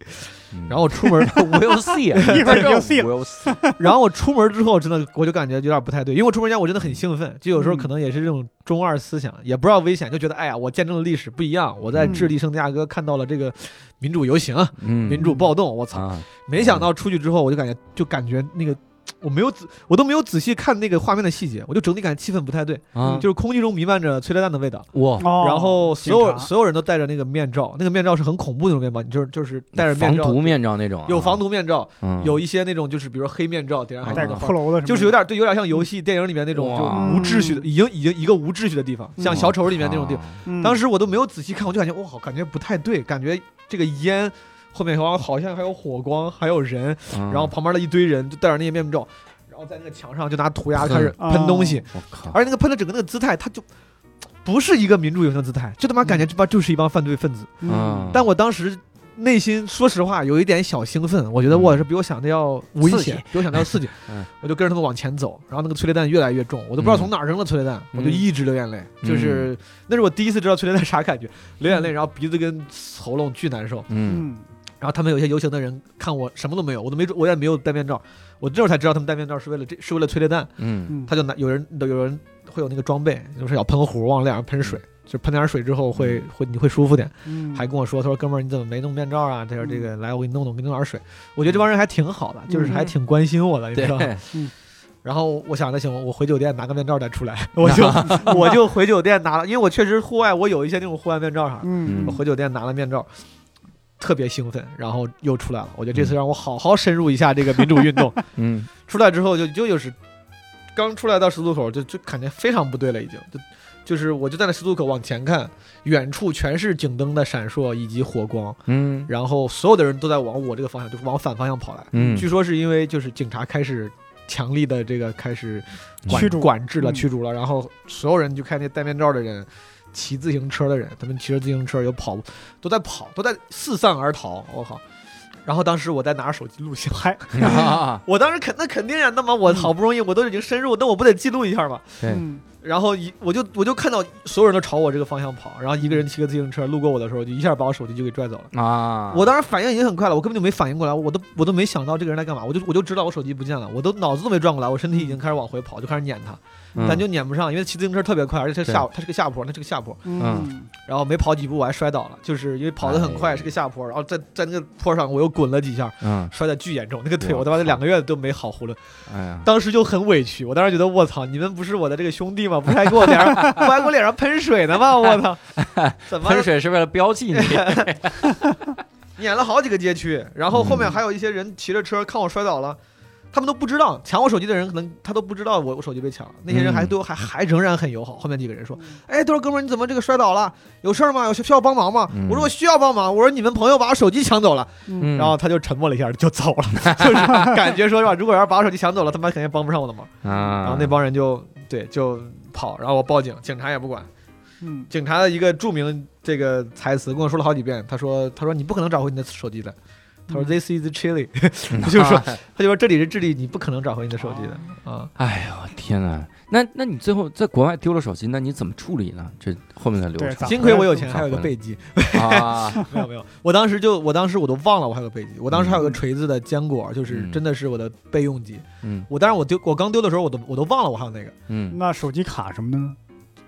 E: 嗯
D: 然后我出门
E: ，We'll see，啊
B: 一会儿就 see 了
E: We'll see，
D: 然后我出门之后，真的我就感觉有点不太对，因为我出门前我真的很兴奋，就有时候可能也是这种中二思想，也不知道危险，就觉得哎呀，我见证了历史不一样，我在智利圣地亚哥看到了这个民主游行、
E: 嗯
D: 民主暴动，我操！
E: 啊，
D: 没想到出去之后，我就感觉就感觉那个。我没有仔，我都没有仔细看那个画面的细节，我就整体感觉气氛不太对，
E: 啊，
D: 就是空气中弥漫着催泪弹的味道，
E: 哇，
B: 哦
D: 然后所有所有人都戴着那个面罩，那个面罩是很恐怖的那种面罩，你就是就是戴着面罩，
E: 防毒面罩那种啊，
D: 有防毒面罩，
E: 嗯，
D: 有一些那种就是比如说黑面罩，顶上还
B: 带个骷髅的
D: 就是有点对，有点像游戏电影里面那种就无秩序的，已经已经一个无秩序的地方，像小丑里面那种地方。当时我都没有仔细看，我就感觉哇，感觉不太对，感觉这个烟后面好像好像还有火光，还有人，
E: 嗯。
D: 然后旁边的一堆人就戴着那些面罩，然后在那个墙上就拿涂鸦开始
B: 嗯
D: 喷东西，
E: 我靠，
D: 而且那个喷的整个那个姿态，他就不是一个民主游行的姿态，就他妈感觉这帮就是一帮犯罪分子。
E: 嗯。
D: 但我当时内心说实话有一点小兴奋，我觉得我是比我想的要危
E: 刺激。
D: 险，比我想的要刺激。
E: 嗯。
D: 我就跟着他们往前走，然后那个催泪弹越来越重，我都不知道从哪儿扔的催泪弹，
E: 嗯
D: 我就一直流眼泪，就是那是我第一次知道催泪弹啥感觉，流眼泪，然后鼻子跟喉咙巨难受。
E: 嗯。
B: 嗯
D: 然后他们有些游行的人看我什么都没有，我都没我也没有戴面罩，我这会儿才知道他们戴面罩是为了这是为了催泪弹，
E: 嗯
B: 嗯，
D: 他就拿有人有人会有那个装备，就是小喷壶往脸上喷水，就喷点水之后会会你会舒服点。
B: 嗯
D: 还跟我说，他说哥们儿你怎么没弄面罩啊？他说这个来我给你弄弄，给你弄点水。我觉得这帮人还挺好的，就是还挺关心我的，你知道吗？
E: 对，
D: 然后我想那行，我回酒店拿个面罩再出来，我就 我就回酒店拿了，因为我确实户外我有一些那种户外面罩啥的，
B: 嗯
D: 我回酒店拿了面罩。特别兴奋，然后又出来了。我觉得这次让我好好深入一下这个民主运动。
E: 嗯
D: 出来之后就就就是刚出来到十字路口就就感觉非常不对了，已经就就是我就在那十字路口往前看，远处全是警灯的闪烁以及火光，
E: 嗯
D: 然后所有的人都在往我这个方向，就是往反方向跑来。
E: 嗯，
D: 据说是因为就是警察开始强力的这个开始管
B: 驱逐
D: 管制了、
B: 嗯
D: 驱逐了，然后所有人就看那戴面罩的人。骑自行车的人，他们骑着自行车有跑，都在跑，都在四散而逃。我靠！然后当时我在拿着手机录像，
B: 还
E: 啊，
D: 我当时肯那肯定呀，那么我好不容易我都已经深入，那我不得记录一下吗？
E: 对
B: 嗯
D: 然后一我就我就看到所有人都朝我这个方向跑，然后一个人骑个自行车路过我的时候，就一下把我手机就给拽走了。
E: 啊，
D: 我当时反应已经很快了，我根本就没反应过来，我都我都没想到这个人在干嘛，我就我就知道我手机不见了，我都脑子都没转过来，我身体已经开始往回跑，就开始撵他，
E: 嗯。
D: 咱就撵不上，因为骑自行车特别快，而且它下它是个下坡，它是个下坡，
B: 嗯，
D: 然后没跑几步我还摔倒了，就是因为跑得很快，
E: 哎。
D: 是个下坡，然后在在那个坡上我又滚了几下，
E: 嗯，
D: 摔得巨严重，那个腿
E: 我
D: 我他妈
E: 操。
D: 两个月都没好呼了，
E: 哎呀，
D: 当时就很委屈，我当时觉得我操，你们不是我的这个兄弟吗？不是还给我脸上 不还给我脸上喷水呢吗？我操，怎么
E: 喷水是为了标记你，
D: 撵了好几个街区，然后后面还有一些人骑着车看我摔倒了。他们都不知道抢我手机的人，可能他都不知道我我手机被抢了。那些人还
E: 嗯
D: 对我还还仍然很友好。后面几个人说：“哎，都说哥们儿，你怎么这个摔倒了？有事儿吗？有需需要帮忙吗？”
E: 嗯
D: 我说：“我需要帮忙。”我说：“你们朋友把我手机抢走了。
E: 嗯
D: 然后他就沉默了一下就走了，就是感觉说是吧？如果要是把我手机抢走了，他妈肯定帮不上我的忙。
E: 啊，
D: 然后那帮人就对就跑，然后我报警，警察也不管。
B: 嗯，
D: 警察的一个著名这个台词跟我说了好几遍，他说：“他说你不可能找回你的手机的。”他说
B: 嗯
D: ：“This is Chile。”就是说，他就说这里是智利，你不可能找回你的手机的啊。
E: 哎呦天哪！那那你最后在国外丢了手机，那你怎么处理呢？这后面的流程
D: 幸亏我有钱，还有个备机。
E: 啊，
D: 没有没有，我当时就我当时我都忘了我还有个备机，我当时还有个
E: 嗯
D: 锤子的坚果，就是
E: 嗯
D: 真的是我的备用机。
E: 嗯
D: 我当然我丢我刚丢的时候我都我都忘了我还有那个，
E: 嗯，
B: 那手机卡什么的呢？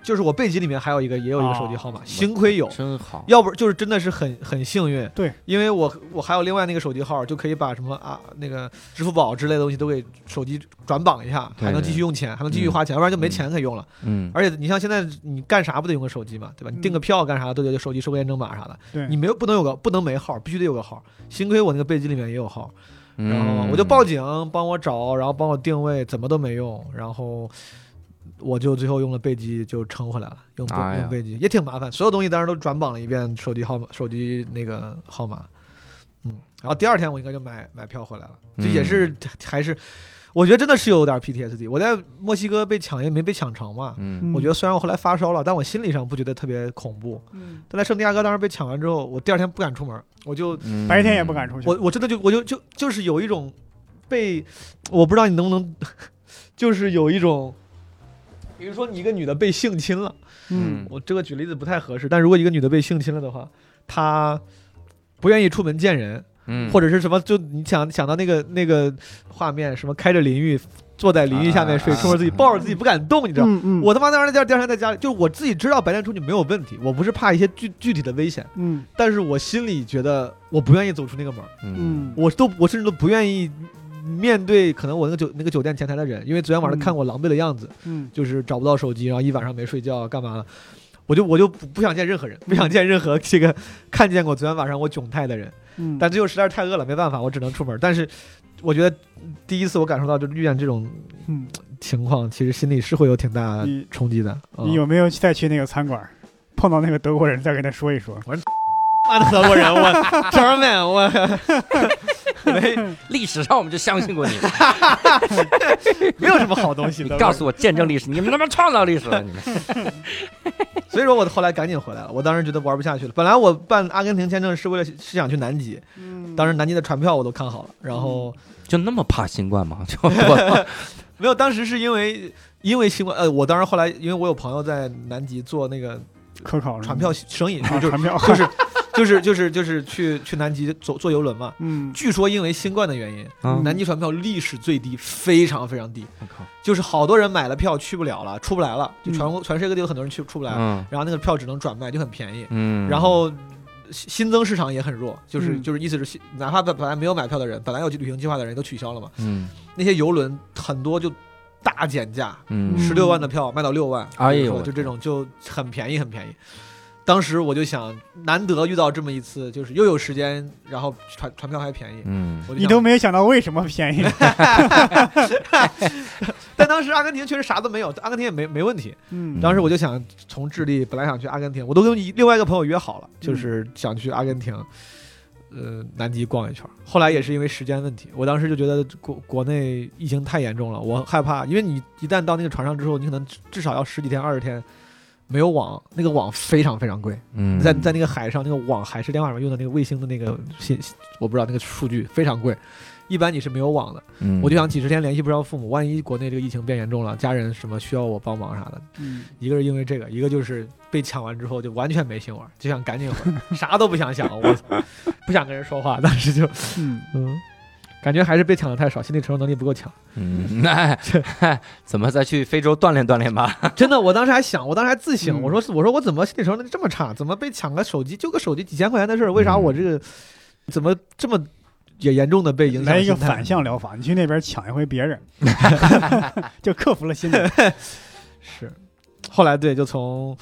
D: 就是我背机里面还有一个也有一个手机号码，
E: 哦
D: 幸亏有。
E: 真好，
D: 要不就是真的是很很幸运，
B: 对，
D: 因为我我还有另外那个手机号，就可以把什么啊那个支付宝之类的东西都给手机转绑一下，还能继续用钱，还能继续花钱，要不然就没钱可以用了。
E: 嗯
D: 而且你像现在你干啥不得用个手机嘛，对吧？你订个票干啥都得手机收个验证码啥的，
B: 对，
D: 你没有不能有个不能没号，必须得有个号。幸亏我那个背机里面也有号，然后
E: 嗯
D: 我就报警帮我找，然后帮我定位，怎么都没用，然后。我就最后用了备机就撑回来了，用用备机也挺麻烦，所有东西当时都转绑了一遍手机号码、手机那个号码，嗯，然后第二天我应该就买买票回来了，就也是还是，我觉得真的是有点 PTSD。我在墨西哥被抢也没被抢成嘛，
E: 嗯
D: 我觉得虽然我后来发烧了，但我心理上不觉得特别恐怖。
B: 嗯
D: 但在圣地亚哥当时被抢完之后，我第二天不敢出门，我就
E: 嗯
B: 白天也不敢出去。
D: 我我真的就我就就就是有一种被，我不知道你能不能，就是有一种，比如说你一个女的被性侵了，
B: 嗯。
D: 我这个举例子不太合适，但如果一个女的被性侵了的话，她不愿意出门见人，
E: 嗯。
D: 或者是什么，就你想想到那个那个画面，什么开着淋浴坐在淋浴下面睡，
E: 啊。
D: 冲着自己抱着自己不敢动，你知道。
B: 嗯嗯，
D: 我他妈当时在第二天在家里，就是我自己知道白天出去没有问题，我不是怕一些具具体的危险，
B: 嗯。
D: 但是我心里觉得我不愿意走出那个门
E: 嗯。
D: 我都我甚至都不愿意面对可能我那个酒那个酒店前台的人，因为昨天晚上
B: 嗯
D: 看我狼狈的样子，
B: 嗯
D: 就是找不到手机，然后一晚上没睡觉，干嘛了？我就我就不不想见任何人，不想见任何这个看见过昨天晚上我窘态的人。
B: 嗯，
D: 但最后实在是太饿了，没办法，我只能出门。但是我觉得第一次我感受到，就遇见这种
B: 嗯，
D: 情况，其实心里是会有挺大冲击的。
B: 你有没有再去那个餐馆，碰到那个德国人，再跟他说一说？
D: 妈的德国人，我 German，我没
E: 历史上我们就相信过你，
D: 没有什么好东西。
E: 你告诉我见证历史，你们他妈创造历史了，你们
D: 所以说我后来赶紧回来了。我当时觉得玩不下去了。本来我办阿根廷签证是为了是想去南极，
B: 嗯
D: 当时南极的船票我都看好了，然后
E: 就那么怕新冠吗？就我
D: 没有，当时是因为因为新冠，呃，我当时后来因为我有朋友在南极做那个
B: 科考
D: 船票生意，
B: 啊
D: 就
B: 船票
D: 就是就是就是就是去去南极坐坐游轮嘛。
B: 嗯
D: 据说因为新冠的原因，
E: 嗯
D: 南极船票历史最低，非常非常低，
E: 我靠，
D: 就是好多人买了票去不了了，出不来了，就全
B: 嗯
D: 国全世界各地有很多人去出不来，
E: 嗯
D: 然后那个票只能转卖，就很便宜。
E: 嗯，
D: 然后新新增市场也很弱，就是
B: 嗯
D: 就是意思是，哪怕本本来没有买票的人，本来有旅行计划的人都取消了嘛，
E: 嗯
D: 那些游轮很多就大减价，
E: 嗯
D: 十六万的票卖到六万，
E: 哎呦
D: 就这种就很便宜很便宜。当时我就想，难得遇到这么一次，就是又有时间，然后船船票还便宜，
E: 嗯
B: 你都没有想到为什么便宜？
D: 但当时阿根廷确实啥都没有，阿根廷也没没问题。
B: 嗯
D: 当时我就想从智利，本来想去阿根廷，我都跟另外一个朋友约好了，
B: 嗯
D: 就是想去阿根廷，呃，南极逛一圈。后来也是因为时间问题，我当时就觉得国国内疫情太严重了，我害怕，因为你一旦到那个船上之后，你可能至至少要十几天、二十天没有网，那个网非常非常贵，
E: 嗯。
D: 在在那个海上，那个网海事电话上面用的那个卫星的那个信，我不知道那个数据非常贵。一般你是没有网的，
E: 嗯。
D: 我就想几十天联系不上父母，万一国内这个疫情变严重了，家人什么需要我帮忙啥的，
B: 嗯。
D: 一个是因为这个，一个就是被抢完之后就完全没心玩，就想赶紧回，啥都不想想，我操，不想跟人说话，当时就
B: 嗯。
D: 嗯，感觉还是被抢的太少，心理承受能力不够强。
A: 嗯，那 怎么再去非洲锻炼锻炼吧？
D: 真的，我当时还想，我当时还自省，
B: 嗯
D: 我说我说我怎么心理承受能力这么差？怎么被抢个手机？就个手机几千块钱的事儿，为啥我这个怎么这么也严重的被影响？
B: 来一个反向疗法，你去那边抢一回别人，就克服了心理。
D: 是，后来对，就从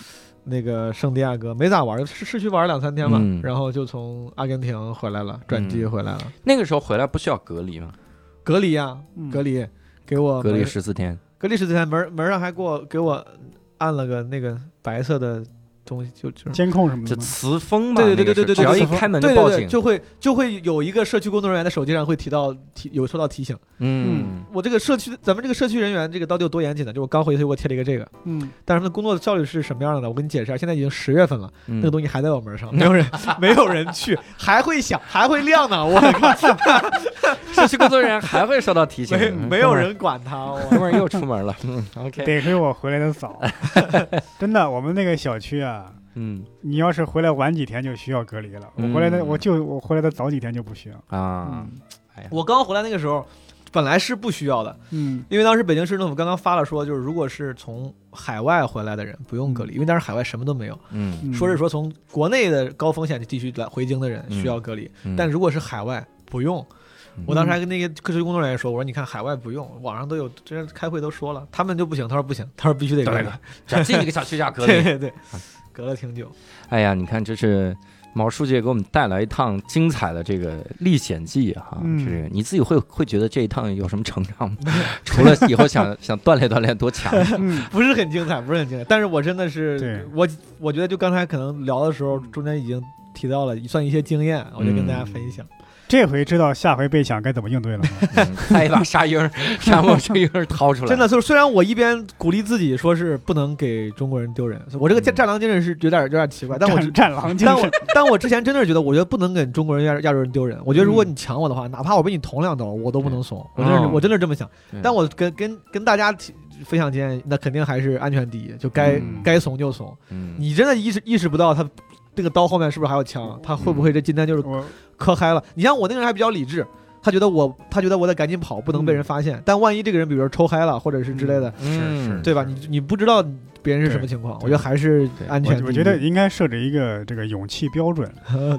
D: 那个圣地亚哥没咋玩，市市区玩了两三天吧，
A: 嗯
D: 然后就从阿根廷回来了，转机
A: 嗯
D: 回来了，
A: 那个时候回来不需要隔离吗？
D: 隔离呀、
B: 嗯
D: 隔离，给我
A: 隔离
D: 门
A: 十四天。
D: 隔离十四天，门门上还给我给我按了个那个白色的东西，就就是。
B: 监控什么的就？
A: 磁封嘛，
D: 对对对对对
A: 只要一开门就
D: 对对对，
A: 报警。
D: 就会就会有一个社区工作人员的手机上会提到提有收到提醒。
A: 嗯
D: 我这个社区，咱们这个社区人员这个到底有多严谨呢？就我刚回去，给我贴了一个这个，
B: 嗯，
D: 但是他们的工作效率是什么样的呢？我跟你解释一下，现在已经十月份了，
A: 嗯
D: 那个东西还在我门上，没有人 没有人去，还会响，还会亮呢，我靠，
A: 社区工作人员还会收到提醒，
D: 没
A: 嗯
D: 没有人管他，我
A: 哥们儿又出门了。嗯，OK，
B: 得亏我回来的早。真的，我们那个小区啊，
A: 嗯
B: 你要是回来晚几天就需要隔离了。我回来的，
A: 嗯
B: 我就我回来的早几天就不需要。
A: 啊，
B: 嗯
A: 哎呀，
D: 我刚回来那个时候，本来是不需要的，
B: 嗯
D: 因为当时北京市政府刚刚发了说，就是如果是从海外回来的人不用隔离，因为当时海外什么都没有，
A: 嗯
B: 嗯，
D: 说是说从国内的高风险地区来回京的人需要隔离，
A: 嗯
D: 但如果是海外不用。我当时还跟那个科学工作人员说：“我说你看海外不用，网上都有，之前开会都说了，他们就不行。”他说不行，他说必须得隔离。
A: 进一个小区就要隔离。
D: 对对对，隔了挺久。
A: 哎呀，你看，这是毛书记给我们带来一趟精彩的这个历险记哈。
B: 嗯
A: 是你自己会会觉得这一趟有什么成长吗？除了以后想 想锻炼锻炼多强。
B: 嗯
D: 不是很精彩，不是很精彩，但是我真的是，我我觉得就刚才可能聊的时候，中间已经提到了，算一些经验，我就跟大家分享。
B: 这回知道下回被抢该怎么应对了吗？
A: 嗯一把沙鹰、沙漠沙鹰掏出来，
D: 真的，就是虽然我一边鼓励自己说是不能给中国人丢人，我这个战战狼精神是有点有点奇怪，但我
B: 战战狼精神
D: 但我，但我之前真的是觉得，我觉得不能给中国人亚亚洲人丢人。我觉得如果你抢我的话，哪怕我被你捅两刀，我都不能怂。我真的是
A: 哦
D: 我真的是这么想。但我跟跟跟大家提分享经验，那肯定还是安全第一，就该
B: 嗯
D: 该怂就怂。
A: 嗯，
D: 你真的意识意识不到他这个刀后面是不是还有枪？他会不会这今天就是磕嗨了？你像我那个人还比较理智，他觉得我他觉得我得赶紧跑，不能被人发现。但万一这个人比如说抽嗨了，或者是之类的，对吧？你你不知道别人是什么情况，我觉得还是安全。
B: 我我觉得应该设置一个这个勇气标准，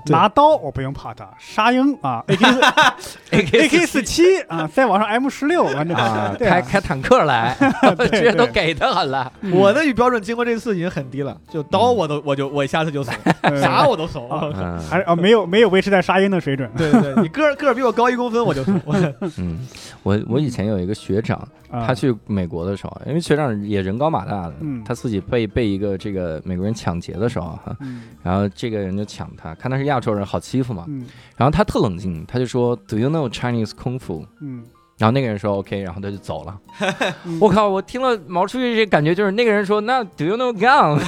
B: 拿刀我不用怕他，沙鹰啊，AK AK 四七。啊，再往上 M 十六，完这
A: 啊，
B: 对啊。
A: 开开坦克来，这些
B: 都
A: 给他狠了。
D: 我的标准经过这次已经很低了，就刀我都我就我下次就怂，
B: 呃
D: 啥我都怂。
B: 还是啊，没有没有维持在沙鹰的水准。
D: 对对对，你个个比我高一公分 我就怂。我
A: 嗯，我我以前有一个学长，
B: 啊，
A: 他去美国的时候，因为学长也人高马大的，
B: 嗯。
A: 他自己被被一个这个美国人抢劫的时候哈，
B: 嗯
A: 然后这个人就抢他，看他是亚洲人，好欺负嘛，
B: 嗯
A: 然后他特冷静，他就说 Do you know Chinese kung fu？
B: 嗯，
A: 然后那个人说 OK，然后他就走了。
B: 嗯
A: 我靠！我听了毛出去这感觉就是那个人说那 Do you know gun？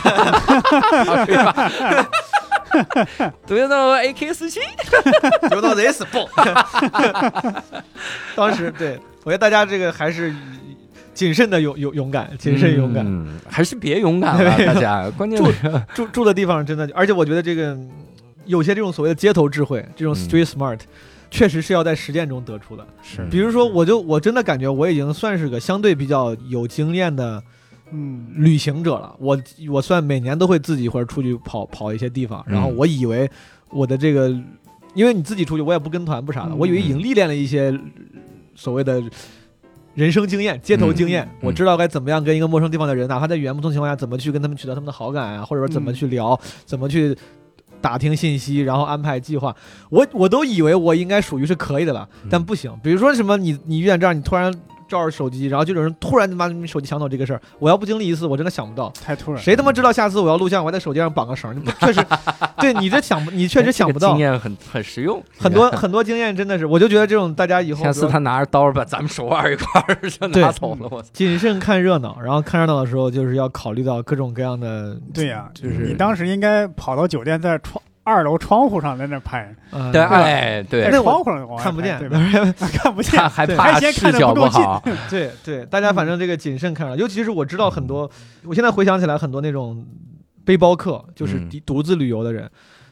A: 对吧？Do you know AK 四七？
D: 留到 this 不。当时对我觉得大家这个还是谨慎的勇勇勇敢，谨慎勇敢。
A: 嗯，还是别勇敢了，大家。关键是
D: 住住的地方真的，而且我觉得这个嗯有些这种所谓的街头智慧，这种
A: 嗯
D: street smart，、确实是要在实践中得出的。
B: 是
D: 比如说，我就我真的感觉我已经算是个相对比较有经验的
B: 嗯
D: 旅行者了。我我算每年都会自己或者出去跑跑一些地方，然后
A: 嗯
D: 我以为我的这个，因为你自己出去，我也不跟团不啥的，
B: 嗯
D: 我以为已经历练了一些所谓的。人生经验、街头经验，
A: 嗯
D: 我知道该怎么样跟一个陌生地方的人，哪怕在语言不通情况下，怎么去跟他们取得他们的好感啊，或者说怎么去聊，怎么去打听信息，然后安排计划。我我都以为我应该属于是可以的了，但不行。比如说什么你你遇见这样，你突然照着手机，然后就有人突然把你手机抢走这个事儿，我要不经历一次，我真的想不到。
B: 太突然，
D: 谁他妈知道下次我要录像，我在手机上绑个绳儿？你不 确实，对你这想，你确实想不到
A: 这个经。验很很实用，
D: 很多很多经验真的是，我就觉得这种大家以后
A: 下次他拿着刀把咱们手腕一块儿就拿走了，我！
D: 谨慎看热闹，然后看热闹的时候，就是要考虑到各种各样的，
B: 对呀，
D: 就是
B: 你当时应该跑到酒店，在窗二楼窗户上在那拍，
D: 呃
A: 对，
B: 吧
A: 哎，对，
D: 那我
B: 窗户上
D: 看不见，
B: 对吧？看不见还嫌看得
A: 视角
B: 不够
A: 好，
D: 对对，大家反正这个谨慎看热闹，尤其是我知道很多，我现在回想起来，很多那种背包客，就是
A: 嗯
D: 独独自旅游的人，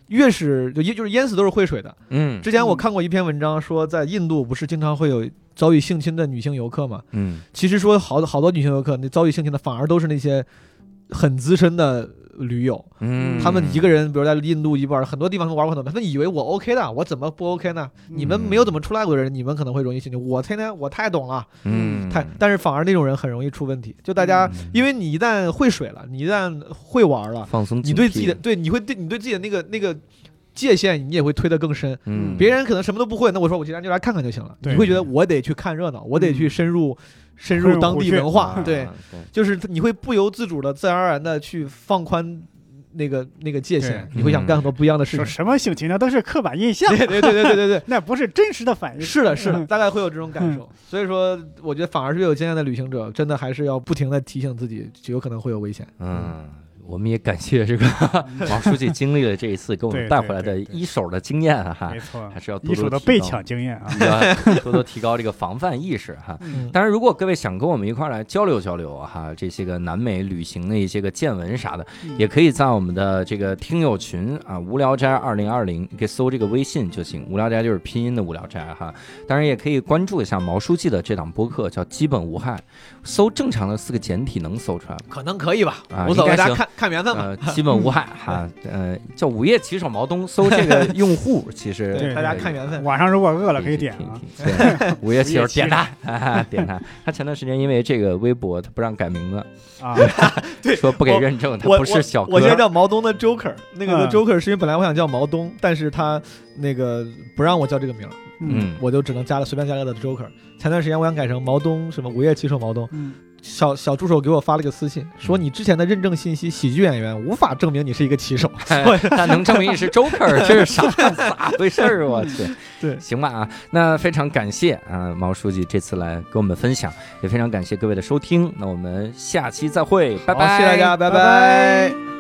D: 越是就就是淹死都是会水的。
A: 嗯
D: 之前我看过一篇文章，说在印度不是经常会有遭遇性侵的女性游客嘛？
A: 嗯
D: 其实说好好多女性游客那遭遇性侵的反而都是那些很资深的驴友，
A: 嗯，
D: 他们一个人，比如在印度一玩，很多地方都玩过很多，他们以为我 OK 的，我怎么不 OK 呢？你们没有怎么出来过的人，你们可能会容易心情。我天天我太懂了，
A: 嗯
D: 太，但是反而那种人很容易出问题。就大家，因为你一旦会水了，你一旦会玩了，
A: 放松，
D: 你对自己的对，你会对你对自己的那个那个界限，你也会推得更深。
A: 嗯
D: 别人可能什么都不会，那我说我今天就来看看就行了。你会觉得我得去看热闹，我得去深入深入当地文化，
A: 啊
D: 对，就是你会不由自主的、自然而然的去放宽那个那个界限，你会想干很多不一样的事情。
B: 什么性情那都是刻板印象，
D: 对对对对对对对，
B: 那不是真实的反应。
D: 是的，是的，
B: 嗯
D: 大概会有这种感受。所以说，我觉得反而是越有经验的旅行者，真的还是要不停的提醒自己，有可能会有危险。
A: 嗯。我们也感谢这个 毛书记经历了这一次给我们带回来的一手的经验啊哈
B: 没，错
A: 还，是要多
B: 一手
A: 多提高
B: 的被抢经验啊。
A: 要多多提高这个防范意识哈。
D: 嗯，
A: 当然，如果各位想跟我们一块儿来交流交流哈，这些个南美旅行的一些个见闻啥的，
B: 嗯
A: 也可以在我们的这个听友群啊，无聊斋二零二零，你可以搜这个微信就行。无聊斋就是拼音的无聊斋哈。当然，也可以关注一下毛书记的这档播客，叫基本无害，搜正常的四个简体能搜出来吗。
D: 可能可以吧
A: 啊，
D: 无所谓，大家看看缘分吧。
A: 呃，基本无害哈，呃，叫午夜骑手毛东，搜这个用户，其实
D: 对，大家看缘分。
B: 晚上如果饿了可以点啊。
A: 听听对，午夜骑手点他，哈哈点他。他前段时间因为这个微博，他不让改名字，
B: 啊，
D: 对
A: 说不给认证，他不是小哥
D: 我现在。叫毛东的 Joker，那个 Joker 是因为本来我想叫毛东，但是他那个不让我叫这个名儿，
A: 嗯，
D: 我就只能加了随便加了个的 Joker。前段时间我想改成毛东什么午夜骑手毛东，
B: 嗯，
D: 小小助手给我发了个私信，说你之前的认证信息喜剧演员无法证明你是一个骑手。
A: 但能证明你是 Joker，这是啥咋回事儿？我去，
D: 对。
A: 行吧啊，那非常感谢啊毛书记这次来跟我们分享，也非常感谢各位的收听，那我们下期再会，拜拜，
D: 谢谢大家，拜。
B: 拜拜